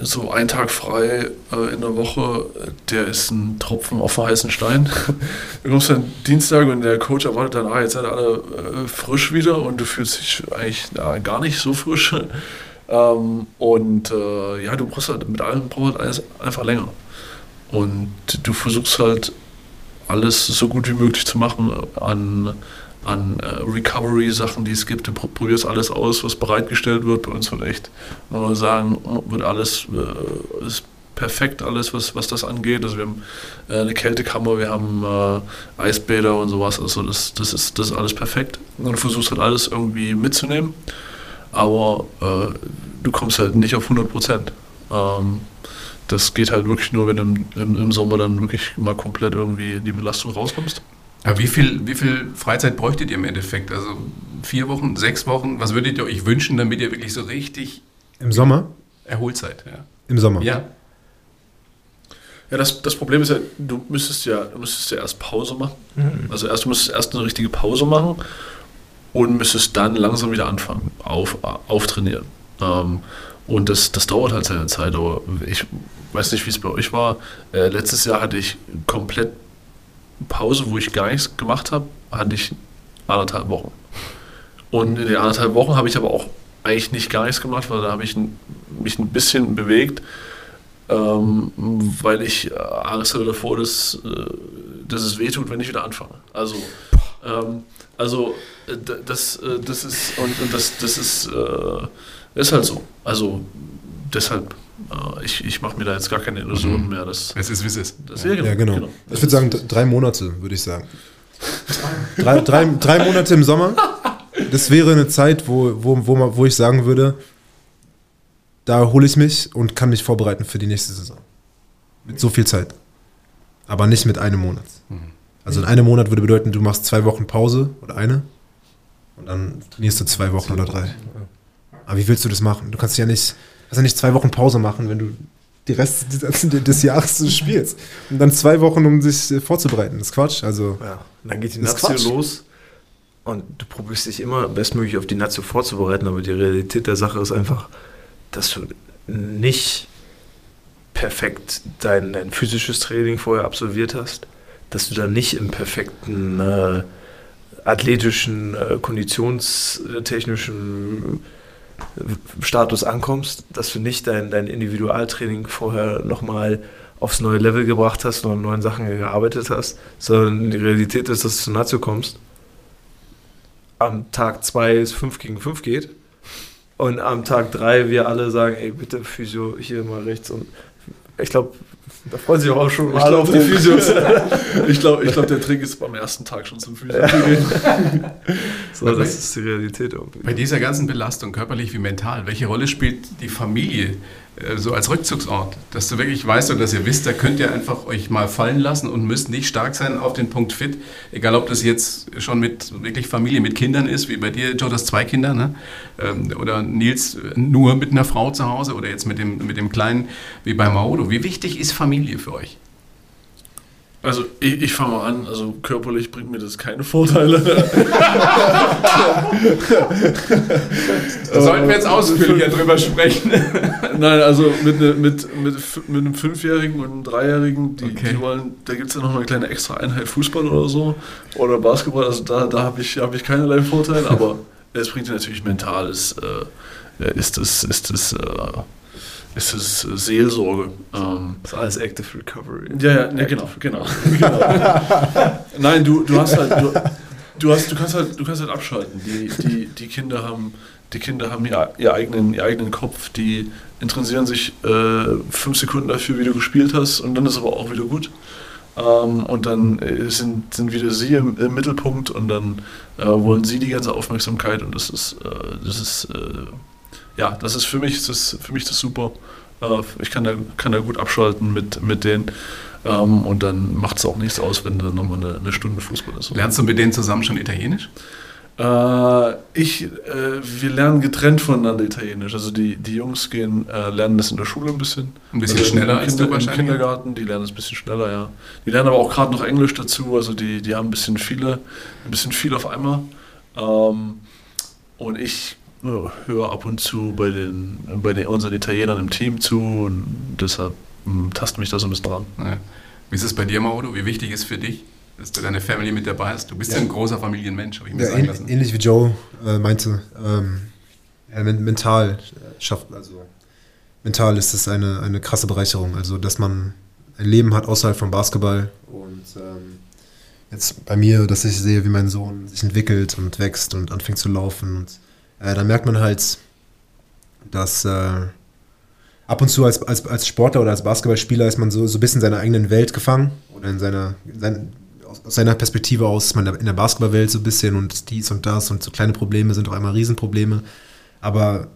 so ein Tag frei äh, in der Woche, der ist ein Tropfen auf den heißen Stein. du kommst dann Dienstag und der Coach erwartet dann, ah, jetzt seid ihr alle äh, frisch wieder und du fühlst dich eigentlich na, gar nicht so frisch. ähm, und äh, ja, du brauchst halt mit allem brauchst halt alles einfach länger. Und du versuchst halt alles so gut wie möglich zu machen an an äh, Recovery-Sachen, die es gibt. Du probierst alles aus, was bereitgestellt wird. Bei uns wird echt, wenn wir sagen, wird alles äh, ist perfekt, alles, was, was das angeht. Also wir haben äh, eine Kältekammer, wir haben Eisbäder und sowas. Also das, das, ist, das ist alles perfekt. Und du versuchst halt alles irgendwie mitzunehmen. Aber du kommst halt nicht auf 100 Prozent. Ähm, das geht halt wirklich nur, wenn du im, im, im Sommer dann wirklich mal komplett irgendwie die Belastung rauskommst. Aber wie viel, wie viel Freizeit bräuchtet ihr im Endeffekt? Also vier Wochen, sechs Wochen? Was würdet ihr euch wünschen, damit ihr wirklich so richtig. Im Sommer? Erholt seid, ja. Im Sommer? Ja. Ja, das, das Problem ist ja, du müsstest ja, du müsstest ja erst Pause machen. Mhm. Also erst, du müsstest erst eine richtige Pause machen und müsstest dann langsam wieder anfangen, auf, auftrainieren. Ähm, und das, das dauert halt seine Zeit, aber ich weiß nicht, wie es bei euch war. Äh, letztes Jahr hatte ich komplett Pause, wo ich gar nichts gemacht habe, hatte ich anderthalb Wochen. Und in den anderthalb Wochen habe ich aber auch eigentlich nicht gar nichts gemacht, weil da habe ich mich ein bisschen bewegt, ähm, weil ich äh, Angst hatte davor, dass, äh, dass es wehtut, wenn ich wieder anfange. Also, ähm, also äh, das, das ist und, das, das ist, äh, ist halt so. Also deshalb ich, ich mache mir da jetzt gar keine Illusionen mehr. Das, Es ist, wie es ist. das Ja, genau. Das Ich würde sagen, drei Monate, würde ich sagen. Drei, drei, drei Monate im Sommer. Das wäre eine Zeit, wo, wo, wo, wo ich sagen würde, da hole ich mich und kann mich vorbereiten für die nächste Saison. Mit so viel Zeit. Aber nicht mit einem Monat. Also in einem Monat würde bedeuten, du machst zwei Wochen Pause oder eine und dann trainierst du zwei Wochen oder drei. Aber wie willst du das machen? Du kannst ja nicht, ja nicht zwei Wochen Pause machen, wenn du die Rest des, des Jahres spielst. Und dann zwei Wochen, um sich äh, vorzubereiten. Das ist Quatsch. Also, Ja, und dann geht die Nazio los und du probierst dich immer bestmöglich auf die Nazio vorzubereiten, aber die Realität der Sache ist einfach, dass du nicht perfekt dein, dein physisches Training vorher absolviert hast, dass du dann nicht im perfekten äh, athletischen, äh, konditionstechnischen äh, Status ankommst, dass du nicht dein, dein Individualtraining vorher nochmal aufs neue Level gebracht hast und an neuen Sachen gearbeitet hast, sondern die Realität ist, dass du zur Nazio kommst, am Tag 2 es 5 gegen 5 geht und am Tag 3 wir alle sagen, ey bitte Physio hier mal rechts und ich glaube, da freuen sich auch schon glaub, auf die Physios. ich glaube, ich glaub, der Trick ist beim ersten Tag schon zum Physio zu gehen. so, das ist die Realität irgendwie. Bei dieser ganzen Belastung, körperlich wie mental, welche Rolle spielt die Familie so als Rückzugsort? Dass du wirklich weißt und dass ihr wisst, da könnt ihr einfach euch mal fallen lassen und müsst nicht stark sein auf den Punkt fit. Egal, ob das jetzt schon mit wirklich Familie mit Kindern ist, wie bei dir, Joe, das zwei Kinder, ne? Ähm, oder Nils äh, nur mit einer Frau zu Hause oder jetzt mit dem, mit dem Kleinen wie bei Maodo. Wie wichtig ist Familie für euch? Also ich, ich fange mal an, also körperlich bringt mir das keine Vorteile. Da sollten wir jetzt ausführlicher drüber sprechen. Nein, also mit, ne, mit, mit, mit einem Fünfjährigen und einem Dreijährigen, die, Okay. die wollen, da gibt es ja noch eine kleine extra Einheit Fußball oder so oder Basketball, also da, da habe ich, hab ich keinerlei Vorteil, aber es bringt dir natürlich mental, ist, äh, ist es ist es, äh, ist es Seelsorge. Ähm, Das ist alles Active Recovery. ja, ja, ne, genau, genau. genau. Nein, du, du hast halt, du, du hast, du kannst halt, du kannst halt abschalten. Die, die, die Kinder haben, die Kinder haben ihr, ihr, eigenen, ihr eigenen Kopf, die interessieren sich äh, fünf Sekunden dafür, wie du gespielt hast, und dann ist aber auch wieder gut. Ähm, und dann äh, sind, sind wieder sie im, im Mittelpunkt und dann äh, wollen sie die ganze Aufmerksamkeit und das ist, äh, das ist, äh, ja, das ist für mich, das ist für mich das super. Äh, ich kann da, kann da gut abschalten mit, mit denen. Ähm, und dann macht es auch nichts aus, wenn da nochmal eine, eine Stunde Fußball ist. Lernst du mit denen zusammen schon Italienisch? Äh, ich, äh, wir lernen getrennt voneinander Italienisch. Also die, die Jungs gehen, äh, lernen das in der Schule ein bisschen. Ein bisschen Also schneller im als Kinder, du wahrscheinlich? Im Kindergarten, die lernen es ein bisschen schneller, ja. Die lernen aber auch gerade noch Englisch dazu, also die, die haben ein bisschen viele, ein bisschen viel auf einmal. Ähm, und ich ja, höre ab und zu bei den, bei den unseren Italienern im Team zu und deshalb mm, tastet mich da so ein bisschen dran. Ja. Wie ist es bei dir, Mauro? Wie wichtig ist für dich, dass du deine Family mit dabei hast? Du bist ja, Ja. ein großer Familienmensch, habe ich mir Ja, sagen lassen. ähnlich wie Joe äh, meinte, ähm, ja, men mental äh, schafft, also mental ist es eine, eine krasse Bereicherung. Also, dass man ein Leben hat außerhalb vom Basketball und ähm, jetzt bei mir, dass ich sehe, wie mein Sohn sich entwickelt und wächst und anfängt zu laufen. Und äh, da merkt man halt, dass äh, ab und zu als, als, als Sportler oder als Basketballspieler ist man so, so ein bisschen in seiner eigenen Welt gefangen oder in seiner, in sein, aus, seiner Perspektive aus ist man in der Basketballwelt so ein bisschen und dies und das und so kleine Probleme sind auch einmal Riesenprobleme. Aber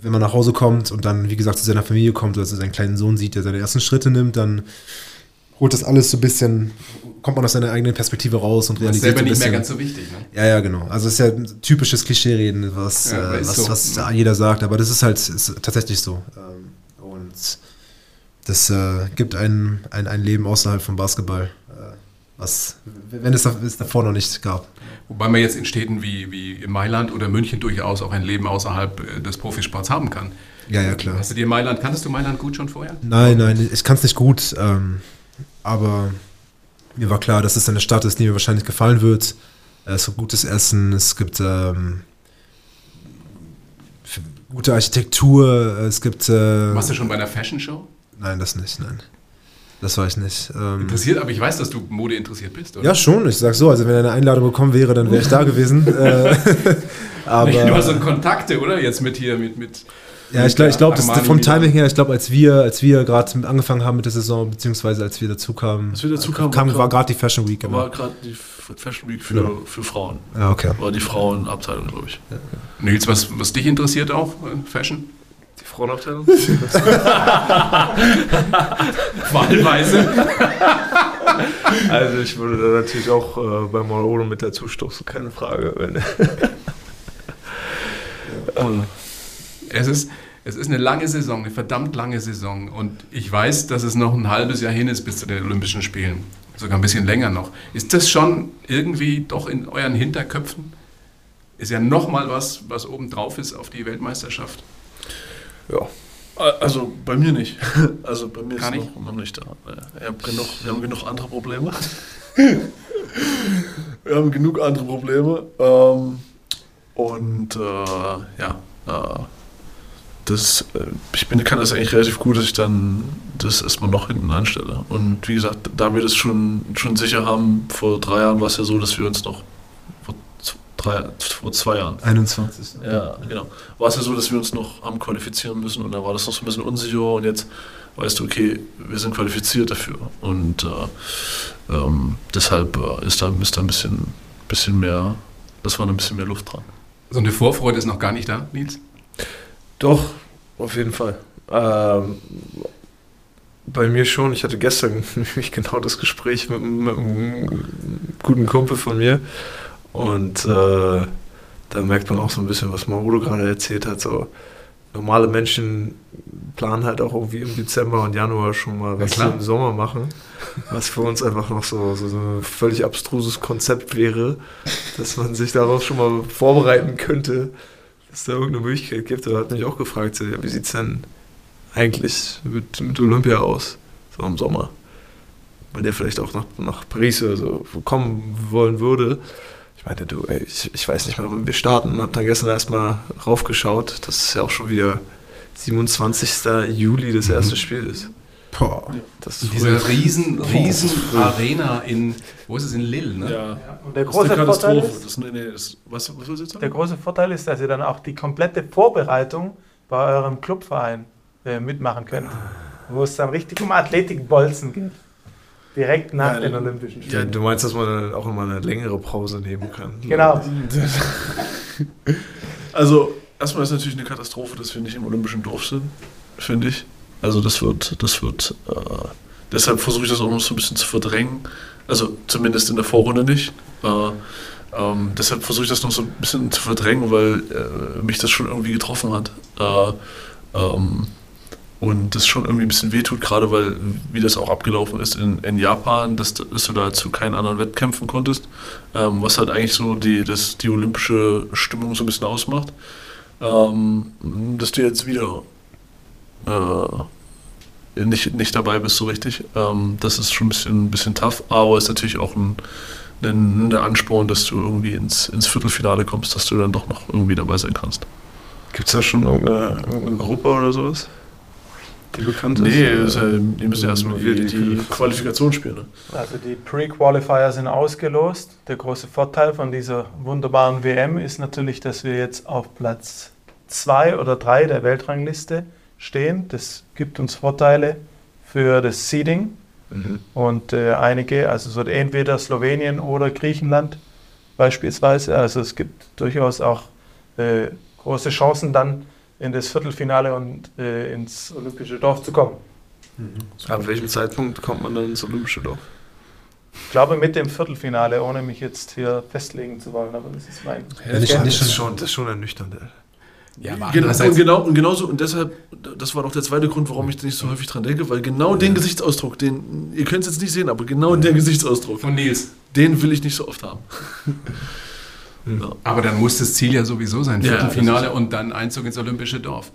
wenn man nach Hause kommt und dann, wie gesagt, zu seiner Familie kommt oder zu seinem kleinen Sohn sieht, der seine ersten Schritte nimmt, dann holt das alles so ein bisschen, kommt man aus seiner eigenen Perspektive raus und Das ist realisiert selber so ein nicht mehr ganz so wichtig. Ne? Ja, ja, genau. Also es ist ja ein typisches Klischee-Reden, was, Ja, äh, was, so. was jeder sagt, aber das ist halt ist tatsächlich so. Ähm, Und das äh, gibt ein, ein, ein Leben außerhalb vom Basketball, äh, was, wenn es, da- es davor noch nicht gab. Wobei man jetzt in Städten wie, wie Mailand oder München durchaus auch ein Leben außerhalb äh, des Profisports haben kann. Ja, ja, klar. Hast du dir Mailand, kanntest du Mailand gut schon vorher? Nein, nein, ich kann es nicht gut, ähm, aber mir war klar, dass es eine Stadt ist, die mir wahrscheinlich gefallen wird. Äh, Es gibt gutes Essen, es gibt ähm, gute Architektur, es gibt... Äh, Warst du schon bei einer Fashion Show? Nein, das nicht, nein. Das war ich nicht. Ähm, Interessiert, aber ich weiß, dass du Mode interessiert bist, oder? ja, schon, ich sag so, also wenn eine Einladung gekommen wäre, dann wäre ich da gewesen. äh, aber du hast so Kontakte, oder? Jetzt mit hier, mit, mit Ja, ich glaube, ich glaub, das vom. Timing her, ich glaube, als wir, als wir gerade angefangen haben mit der Saison, beziehungsweise als wir dazu kamen, Als wir dazu kamen, kam, war gerade die Fashion Week. War Genau. gerade die F- Fashion Week für, Genau. für Frauen. Ja, okay. War die Frauenabteilung, glaube ich. Nils, was, was dich interessiert auch, Fashion? Die Frauenabteilung? Wahlweise. also ich würde da natürlich auch äh, bei Marolo mit dazu stoßen, keine Frage. Wenn, Ähm, Es ist, es ist eine lange Saison, eine verdammt lange Saison. Und ich weiß, dass es noch ein halbes Jahr hin ist bis zu den Olympischen Spielen. Sogar ein bisschen länger noch. Ist das schon irgendwie doch in euren Hinterköpfen? Ist ja nochmal was, was obendrauf ist auf die Weltmeisterschaft. ja. Also bei mir nicht. Also bei mir Kann ist ich? noch, noch nicht da. Ich hab genug, wir haben genug andere Probleme. wir haben genug andere Probleme. Ähm, und äh, ja, äh, das, äh, ich bin, kann das eigentlich relativ gut, dass ich dann das erstmal noch hinten anstelle. Und wie gesagt, da wir das schon, schon sicher haben, vor drei Jahren war es ja so, dass wir uns noch vor, drei, vor zwei Jahren 21. ja, genau. War es ja so, dass wir uns noch haben qualifizieren müssen und dann war das noch so ein bisschen unsicher und jetzt weißt du, okay, wir sind qualifiziert dafür. Und äh, ähm, deshalb äh, ist da, ist da ein bisschen, bisschen mehr, das war ein bisschen mehr Luft dran. So eine Vorfreude ist noch gar nicht da, Nils. Doch, auf jeden Fall. Ähm, bei mir schon. Ich hatte gestern nämlich genau das Gespräch mit, einem- mit einem guten Kumpel von mir. Und äh, da merkt man auch so ein bisschen, was Marudo gerade erzählt hat. So normale Menschen planen halt auch irgendwie im Dezember und Januar schon mal, was klar. sie im Sommer machen. Was für uns einfach noch so, so, so ein völlig abstruses Konzept wäre, dass man sich darauf schon mal vorbereiten könnte, dass da irgendeine Möglichkeit gibt. Da hat mich auch gefragt, so, ja, wie sieht es denn eigentlich mit, mit Olympia aus, so im Sommer? Weil der vielleicht auch nach, nach Paris oder so kommen wollen würde. Ich meinte, du, ey, ich, ich weiß nicht mehr, wann wir starten. Hab dann gestern erstmal raufgeschaut. Das ist ja auch schon wieder 27. Juli das erste Spiel ist. Boah. Das ist Diese riesen, riesen Arena in, wo ist es, in Lille, ne? Ja, Und der das ist eine große Vorteil Katastrophe. ist, Das, nee, nee, das, was, was willst du jetzt sagen? der große Vorteil ist, dass ihr dann auch die komplette Vorbereitung bei eurem Clubverein äh, mitmachen könnt. Wo es dann richtig um Athletikbolzen geht. Direkt nach Ja, den Olympischen Ja, Spielen. du meinst, dass man dann auch immer eine längere Pause nehmen kann? Genau. Also, erstmal ist natürlich eine Katastrophe, dass wir nicht im Olympischen Dorf sind, finde ich. Also, das wird, das wird, äh, deshalb versuche ich das auch noch so ein bisschen zu verdrängen. Also, zumindest in der Vorrunde nicht. Äh, ähm, deshalb versuche ich das noch so ein bisschen zu verdrängen, weil äh, mich das schon irgendwie getroffen hat. Äh, ähm, und das schon irgendwie ein bisschen wehtut, gerade weil, wie das auch abgelaufen ist in, in Japan, dass, dass du da zu keinen anderen Wettkämpfen konntest, ähm, was halt eigentlich so die, das, die olympische Stimmung so ein bisschen ausmacht. Ähm, dass du jetzt wieder äh, nicht, nicht dabei bist so richtig, ähm, das ist schon ein bisschen, ein bisschen tough, aber ist natürlich auch ein, ein, der Ansporn, dass du irgendwie ins, ins Viertelfinale kommst, dass du dann doch noch irgendwie dabei sein kannst. Gibt es da schon irgendeine, irgendeine Gruppe oder sowas? Die bekannt ist? Nee, ist ja, die müssen ja erstmal die, die- die Qualifikation spielen. Ne? Also die Pre-Qualifier sind ausgelost. Der große Vorteil von dieser wunderbaren WM ist natürlich, dass wir jetzt auf Platz 2 oder 3 der Weltrangliste stehen. Das gibt uns Vorteile für das Seeding. Mhm. Und äh, einige, also so entweder Slowenien oder Griechenland beispielsweise. Also es gibt durchaus auch äh, große Chancen dann in das Viertelfinale und äh, ins Olympische Dorf zu kommen. Ab welchem Zeitpunkt kommt man dann ins Olympische Dorf? Ich glaube mit dem Viertelfinale, ohne mich jetzt hier festlegen zu wollen, aber das ist mein. Ja, Das ist schon, schon, das ist schon ernüchternd. ey. Ja, aber Genau, und, genau, und genauso, und deshalb, das war doch der zweite Grund, warum ich nicht so häufig dran denke, weil genau den Gesichtsausdruck, den, ihr könnt es jetzt nicht sehen, aber genau der Gesichtsausdruck, von Nils. den will ich nicht so oft haben. Aber dann muss das Ziel ja sowieso sein, Ja, Viertelfinale ist- und dann Einzug ins Olympische Dorf.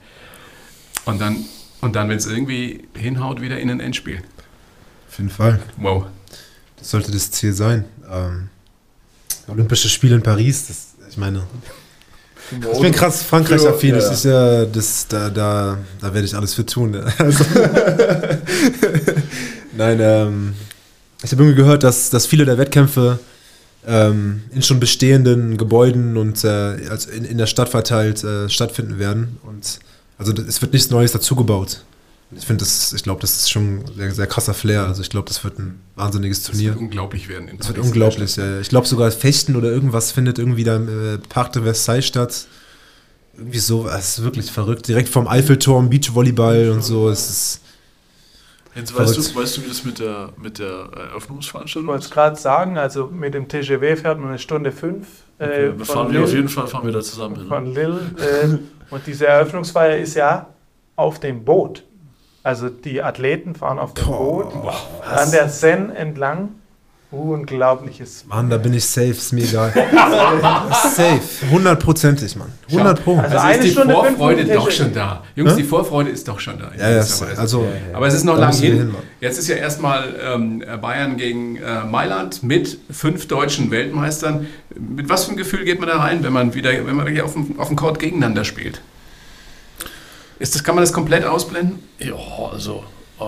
Und dann, und dann wenn es irgendwie hinhaut, wieder in ein Endspiel. auf jeden Fall. Wow. Das sollte das Ziel sein. Ähm, Olympische Spiele in Paris, das, ich meine, ich bin krass Frankreich-affin. Das ist ja, das, da, da, da werde ich alles für tun. ne? Also, Nein, ähm, ich habe irgendwie gehört, dass, dass viele der Wettkämpfe ähm, in schon bestehenden Gebäuden und äh, also in, in der Stadt verteilt äh, stattfinden werden. Und Also es wird nichts Neues dazugebaut. Ich finde, das, ich glaube, das ist schon ein sehr, sehr krasser Flair. Also ich glaube, das wird ein wahnsinniges Das Turnier. wird unglaublich werden. in Das wird unglaublich. Ja. Ich glaube sogar Fechten oder irgendwas findet irgendwie da im äh, Parc de Versailles statt. Irgendwie so, es ist wirklich verrückt. Direkt vom Eiffelturm, Beachvolleyball und so. Es ist Jetzt weißt Verrückt. du, weißt du, wie das mit der, mit der Ich Eröffnungsveranstaltung wollte es ist? gerade sagen, also mit dem TGW fährt man eine Stunde fünf. äh, Okay, von wir fahren wir Lille- auf jeden Fall fahren wir da zusammen hin. Von Lille. Äh, und diese Eröffnungsfeier ist ja auf dem Boot. Also die Athleten fahren auf dem Boot an der Seine entlang. Unglaubliches. Mann, da bin ich safe, ist mir egal. safe, hundertprozentig, Mann. 100 Pro. Also Also eine ist die Stunde Vorfreude doch schon da. Jungs, Hä? die Vorfreude ist doch schon da. ja, ja, also, Aber es ist noch lang hin. hin. Jetzt ist ja erstmal ähm, Bayern gegen äh, Mailand mit fünf deutschen Weltmeistern. Mit was für einem Gefühl geht man da rein, wenn man wieder, wenn man wirklich auf dem, auf dem Court gegeneinander spielt? Ist das, kann man das komplett ausblenden? Ja, also. Äh,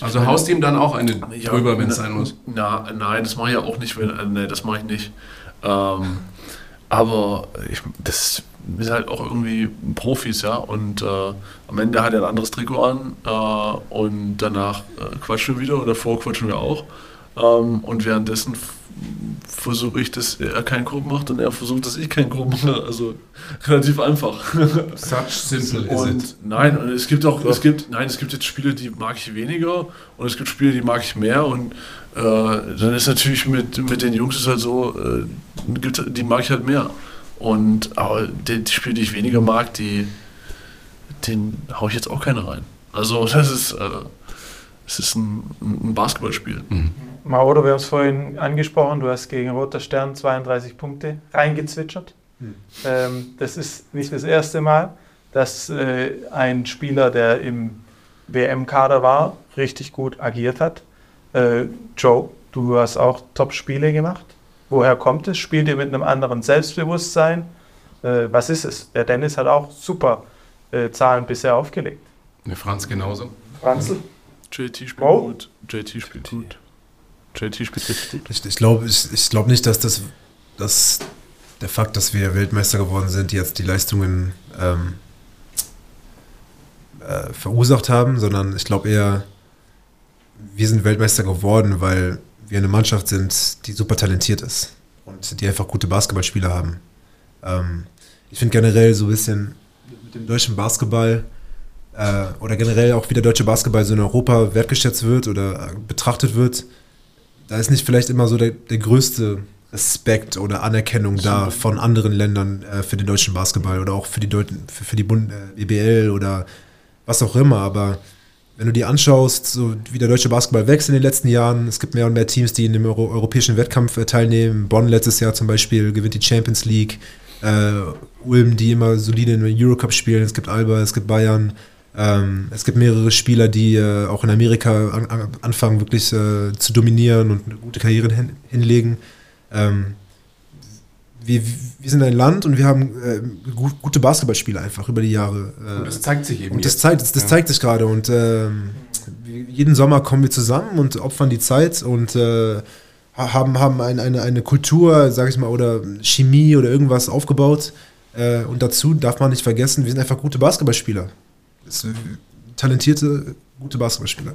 Also haust ihm dann auch eine Ja, drüber, wenn es sein muss. Na, nein, das mache ich ja auch nicht. Wenn, äh, nee, das mache ich nicht. Ähm, aber ich, das ist halt auch irgendwie Profis, ja. Und äh, am Ende hat er ein anderes Trikot an äh, und danach äh, quatschen wir wieder oder davor quatschen wir auch. Ähm, und währenddessen versuche ich, dass er keinen Korb macht und er versucht, dass ich keinen Korb mache. Also relativ einfach. Such simple is it. Und nein, und es gibt auch, es gibt, nein, es gibt jetzt Spiele, die mag ich weniger und es gibt Spiele, die mag ich mehr und äh, dann ist natürlich mit, mit den Jungs ist halt so, äh, gibt, die mag ich halt mehr. Und aber die, die Spiele, die ich weniger mag, die den hau ich jetzt auch keine rein. Also das ist, äh, es ist ein, ein Basketballspiel. Maodo, wir haben es vorhin angesprochen, du hast gegen Roter Stern 32 Punkte reingezwitschert. Ähm, das ist nicht das erste Mal, dass äh, ein Spieler, der im WM-Kader war, richtig gut agiert hat. Äh, Joe, du hast auch Top-Spiele gemacht. Woher kommt es? Spielt ihr mit einem anderen Selbstbewusstsein? Äh, was ist es? Der Dennis hat auch super Zahlen bisher aufgelegt. Ne, Franz genauso. Franzl? JT spielt Wow. gut. JT spielt gut. JT gut. Ich, ich glaube ich glaub nicht, dass das dass der Fakt, dass wir Weltmeister geworden sind, jetzt die Leistungen ähm, äh, verursacht haben, sondern ich glaube eher, wir sind Weltmeister geworden, weil wir eine Mannschaft sind, die super talentiert ist und die einfach gute Basketballspieler haben. Ähm, ich finde generell so ein bisschen mit dem deutschen Basketball äh, oder generell auch wie der deutsche Basketball so in Europa wertgeschätzt wird oder äh, betrachtet wird, da ist nicht vielleicht immer so der, der größte Respekt oder Anerkennung da von anderen Ländern äh, für den deutschen Basketball oder auch für die, Deut für, für die Bund äh, BBL oder was auch immer. Aber wenn du dir anschaust, so wie der deutsche Basketball wächst in den letzten Jahren, es gibt mehr und mehr Teams, die in dem Euro europäischen Wettkampf äh, teilnehmen. Bonn letztes Jahr zum Beispiel gewinnt die Champions League. Äh, Ulm, die immer solide in der Eurocup spielen. Es gibt Alba, es gibt Bayern. Ähm, es gibt mehrere Spieler, die äh, auch in Amerika an, an, anfangen, wirklich äh, zu dominieren und eine gute Karriere hin, hinlegen. Ähm, wir, wir sind ein Land und wir haben äh, gut, gute Basketballspieler einfach über die Jahre. Äh, Und das zeigt sich eben und das zeigt, das, das Ja. zeigt sich gerade. Und ähm, jeden Sommer kommen wir zusammen und opfern die Zeit und äh, ha- haben, haben ein, eine, eine Kultur, sag ich mal, oder Chemie oder irgendwas aufgebaut. Äh, und dazu darf man nicht vergessen, wir sind einfach gute Basketballspieler. Das sind talentierte, gute Basketballspieler.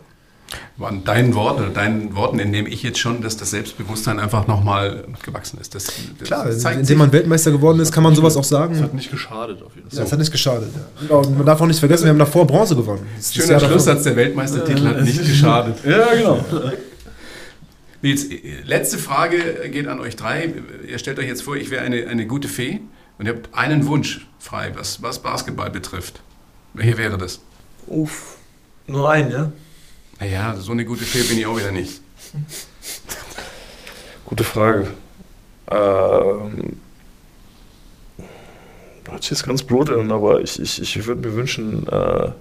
An deinen Worten, deinen Worten entnehme ich jetzt schon, dass das Selbstbewusstsein einfach nochmal gewachsen ist. Das, das Klar, indem man Weltmeister geworden ist, kann man sowas auch Das hat sagen. nicht geschadet auf jeden Fall. Ja, das hat nicht geschadet. Ja. Und man darf auch nicht vergessen, wir haben davor Bronze gewonnen. Das ist Schöner. Schlusssatz, der Weltmeistertitel hat nicht geschadet. Ja, genau. Äh, letzte Frage geht an euch drei. Ihr stellt euch jetzt vor, ich wäre eine, eine gute Fee und ihr habt einen Wunsch frei, was, was Basketball betrifft. Welcher wäre das? Uff. Nur ein, ja? Naja, so eine gute Fee bin ich auch wieder nicht. Gute Frage. Ähm, hört sich jetzt ganz blöd an, aber ich, ich, ich würde mir wünschen, äh,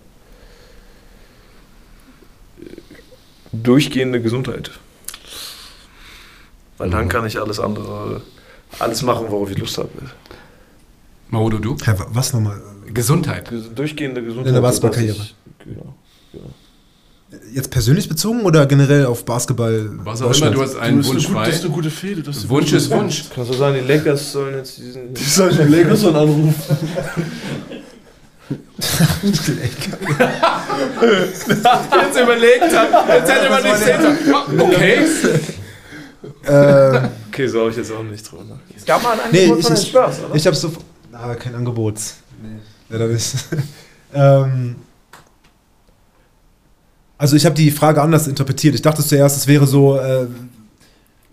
durchgehende Gesundheit. Weil dann Mhm. kann ich alles andere, alles machen, worauf ich Lust habe. Maodo, du? Hä, wa- was nochmal? Gesundheit. Ges- Durchgehende Gesundheit. In der sodass Basketballkarriere. ich- Genau. Jetzt persönlich bezogen oder generell auf Basketball? Was auch immer, du hast einen ist Wunsch eine, gut, frei. das ist eine gute Fehde. Das ist eine Wunsch gute ist Fehde. Wunsch. Kannst du sagen, die Lakers sollen jetzt diesen. Die sollen den Lakers dann anrufen. Jetzt überlegt hat, jetzt hätte man nicht sehen sollen. Okay. äh, Okay, so habe ich jetzt auch nicht drüber. Es gab mal ein nee, Angebot ich, von den ich, Spurs, oder? ich habe so. Ah, kein Angebot. Nee, leider nicht. ähm, also, ich habe die Frage anders interpretiert. Ich dachte zuerst, es wäre so. Äh,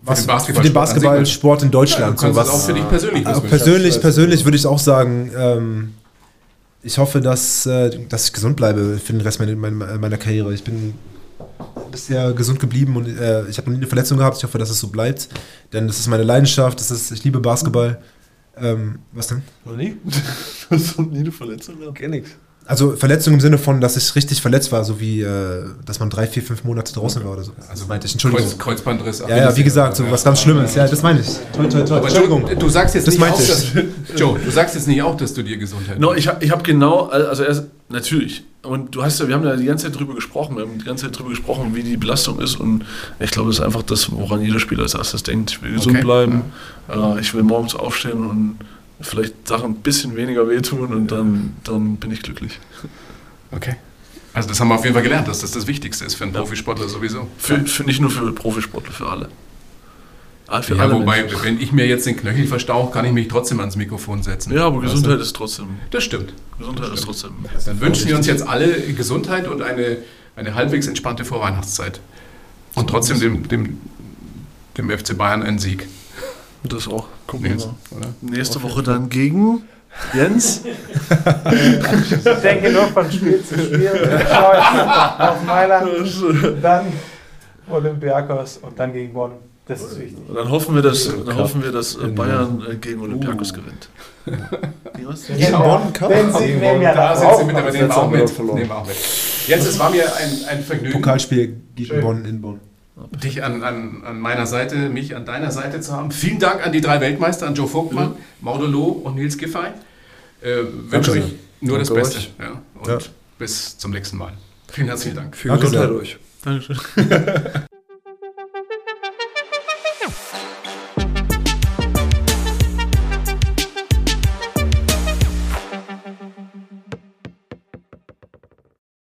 was, für den Basketballsport in Ja, Deutschland. kannst so was, auch für dich persönlich wissen. persönlich, persönlich würde ich auch sagen, ähm, ich hoffe, dass, äh, dass ich gesund bleibe für den Rest meiner, meiner, meiner Karriere. Ich bin bisher gesund geblieben und äh, ich habe noch nie eine Verletzung gehabt. Ich hoffe, dass es so bleibt, denn das ist meine Leidenschaft. Das ist, ich liebe Basketball. Ähm, was denn? Noch nie? Du hast noch nie eine Verletzung gehabt? Kenn nix. Also Verletzung im Sinne von, dass ich richtig verletzt war, so wie, äh, dass man drei, vier, fünf Monate draußen war oder so. Also meinte ich, Entschuldigung. Kreuz, Kreuzbandriss. ja, ja, wie gesagt, so was ganz Schlimmes. Ja, das meine ich. Toi, toi, toi. Aber Entschuldigung. Joe, du sagst jetzt Das nicht auch, ich. dass, Joe, du sagst jetzt nicht auch, dass du dir Gesundheit No, ich habe ich hab genau, also erst, natürlich. Und du hast ja, wir haben ja die ganze Zeit drüber gesprochen, wir haben die ganze Zeit drüber gesprochen, wie die Belastung ist. Und ich glaube, das ist einfach das, woran jeder Spieler als erstes denkt. Ich will gesund Okay. bleiben, äh, ich will morgens aufstehen und vielleicht Sachen ein bisschen weniger wehtun und dann, dann bin ich glücklich. Okay. Also das haben wir auf jeden Fall gelernt, dass das das Wichtigste ist für einen Profisportler sowieso. Für, für nicht nur für Profisportler, für alle. Ah, Für Ja, alle wobei, Menschen. wenn ich mir jetzt den Knöchel verstauche, kann ich mich trotzdem ans Mikrofon setzen. Ja, aber Weißt Gesundheit du? ist trotzdem. Das stimmt. Gesundheit ist trotzdem. Dann wünschen wir uns jetzt alle Gesundheit und eine, eine halbwegs entspannte Vorweihnachtszeit. Und trotzdem dem, dem, dem FC Bayern einen Sieg. Das auch. Gucken wir Nils, mal. Nächste Woche dann gegen Jens. Ich denke nur von Spiel zu Spiel. Auf Mailand, dann Olympiakos und dann gegen Bonn. Das ist wichtig. Und dann hoffen wir, dass, dann hoffen wir, dass äh, Bayern äh, gegen Olympiakos gewinnt. Wie was? Gegen Bonn Cup? Den Sieg nehmen wir Da dann sind auch. sie mit, aber nehmen wir auch wir mit. verloren. Nehmen wir auch mit. Jens, es war mir ein, ein Vergnügen, Pokalspiel gegen Schön. Bonn in Bonn. Dich an, an, an meiner Seite, mich an deiner Seite zu haben. Vielen Dank an die drei Weltmeister, an Joe Vogtmann, Maudo Loh und Nils Giffey. Äh, wünsche euch nur das Danke Beste. euch. Ja, und Ja. bis zum nächsten Mal. Vielen herzlichen Dank. Viel Danke Gesundheit sehr. euch. Dankeschön.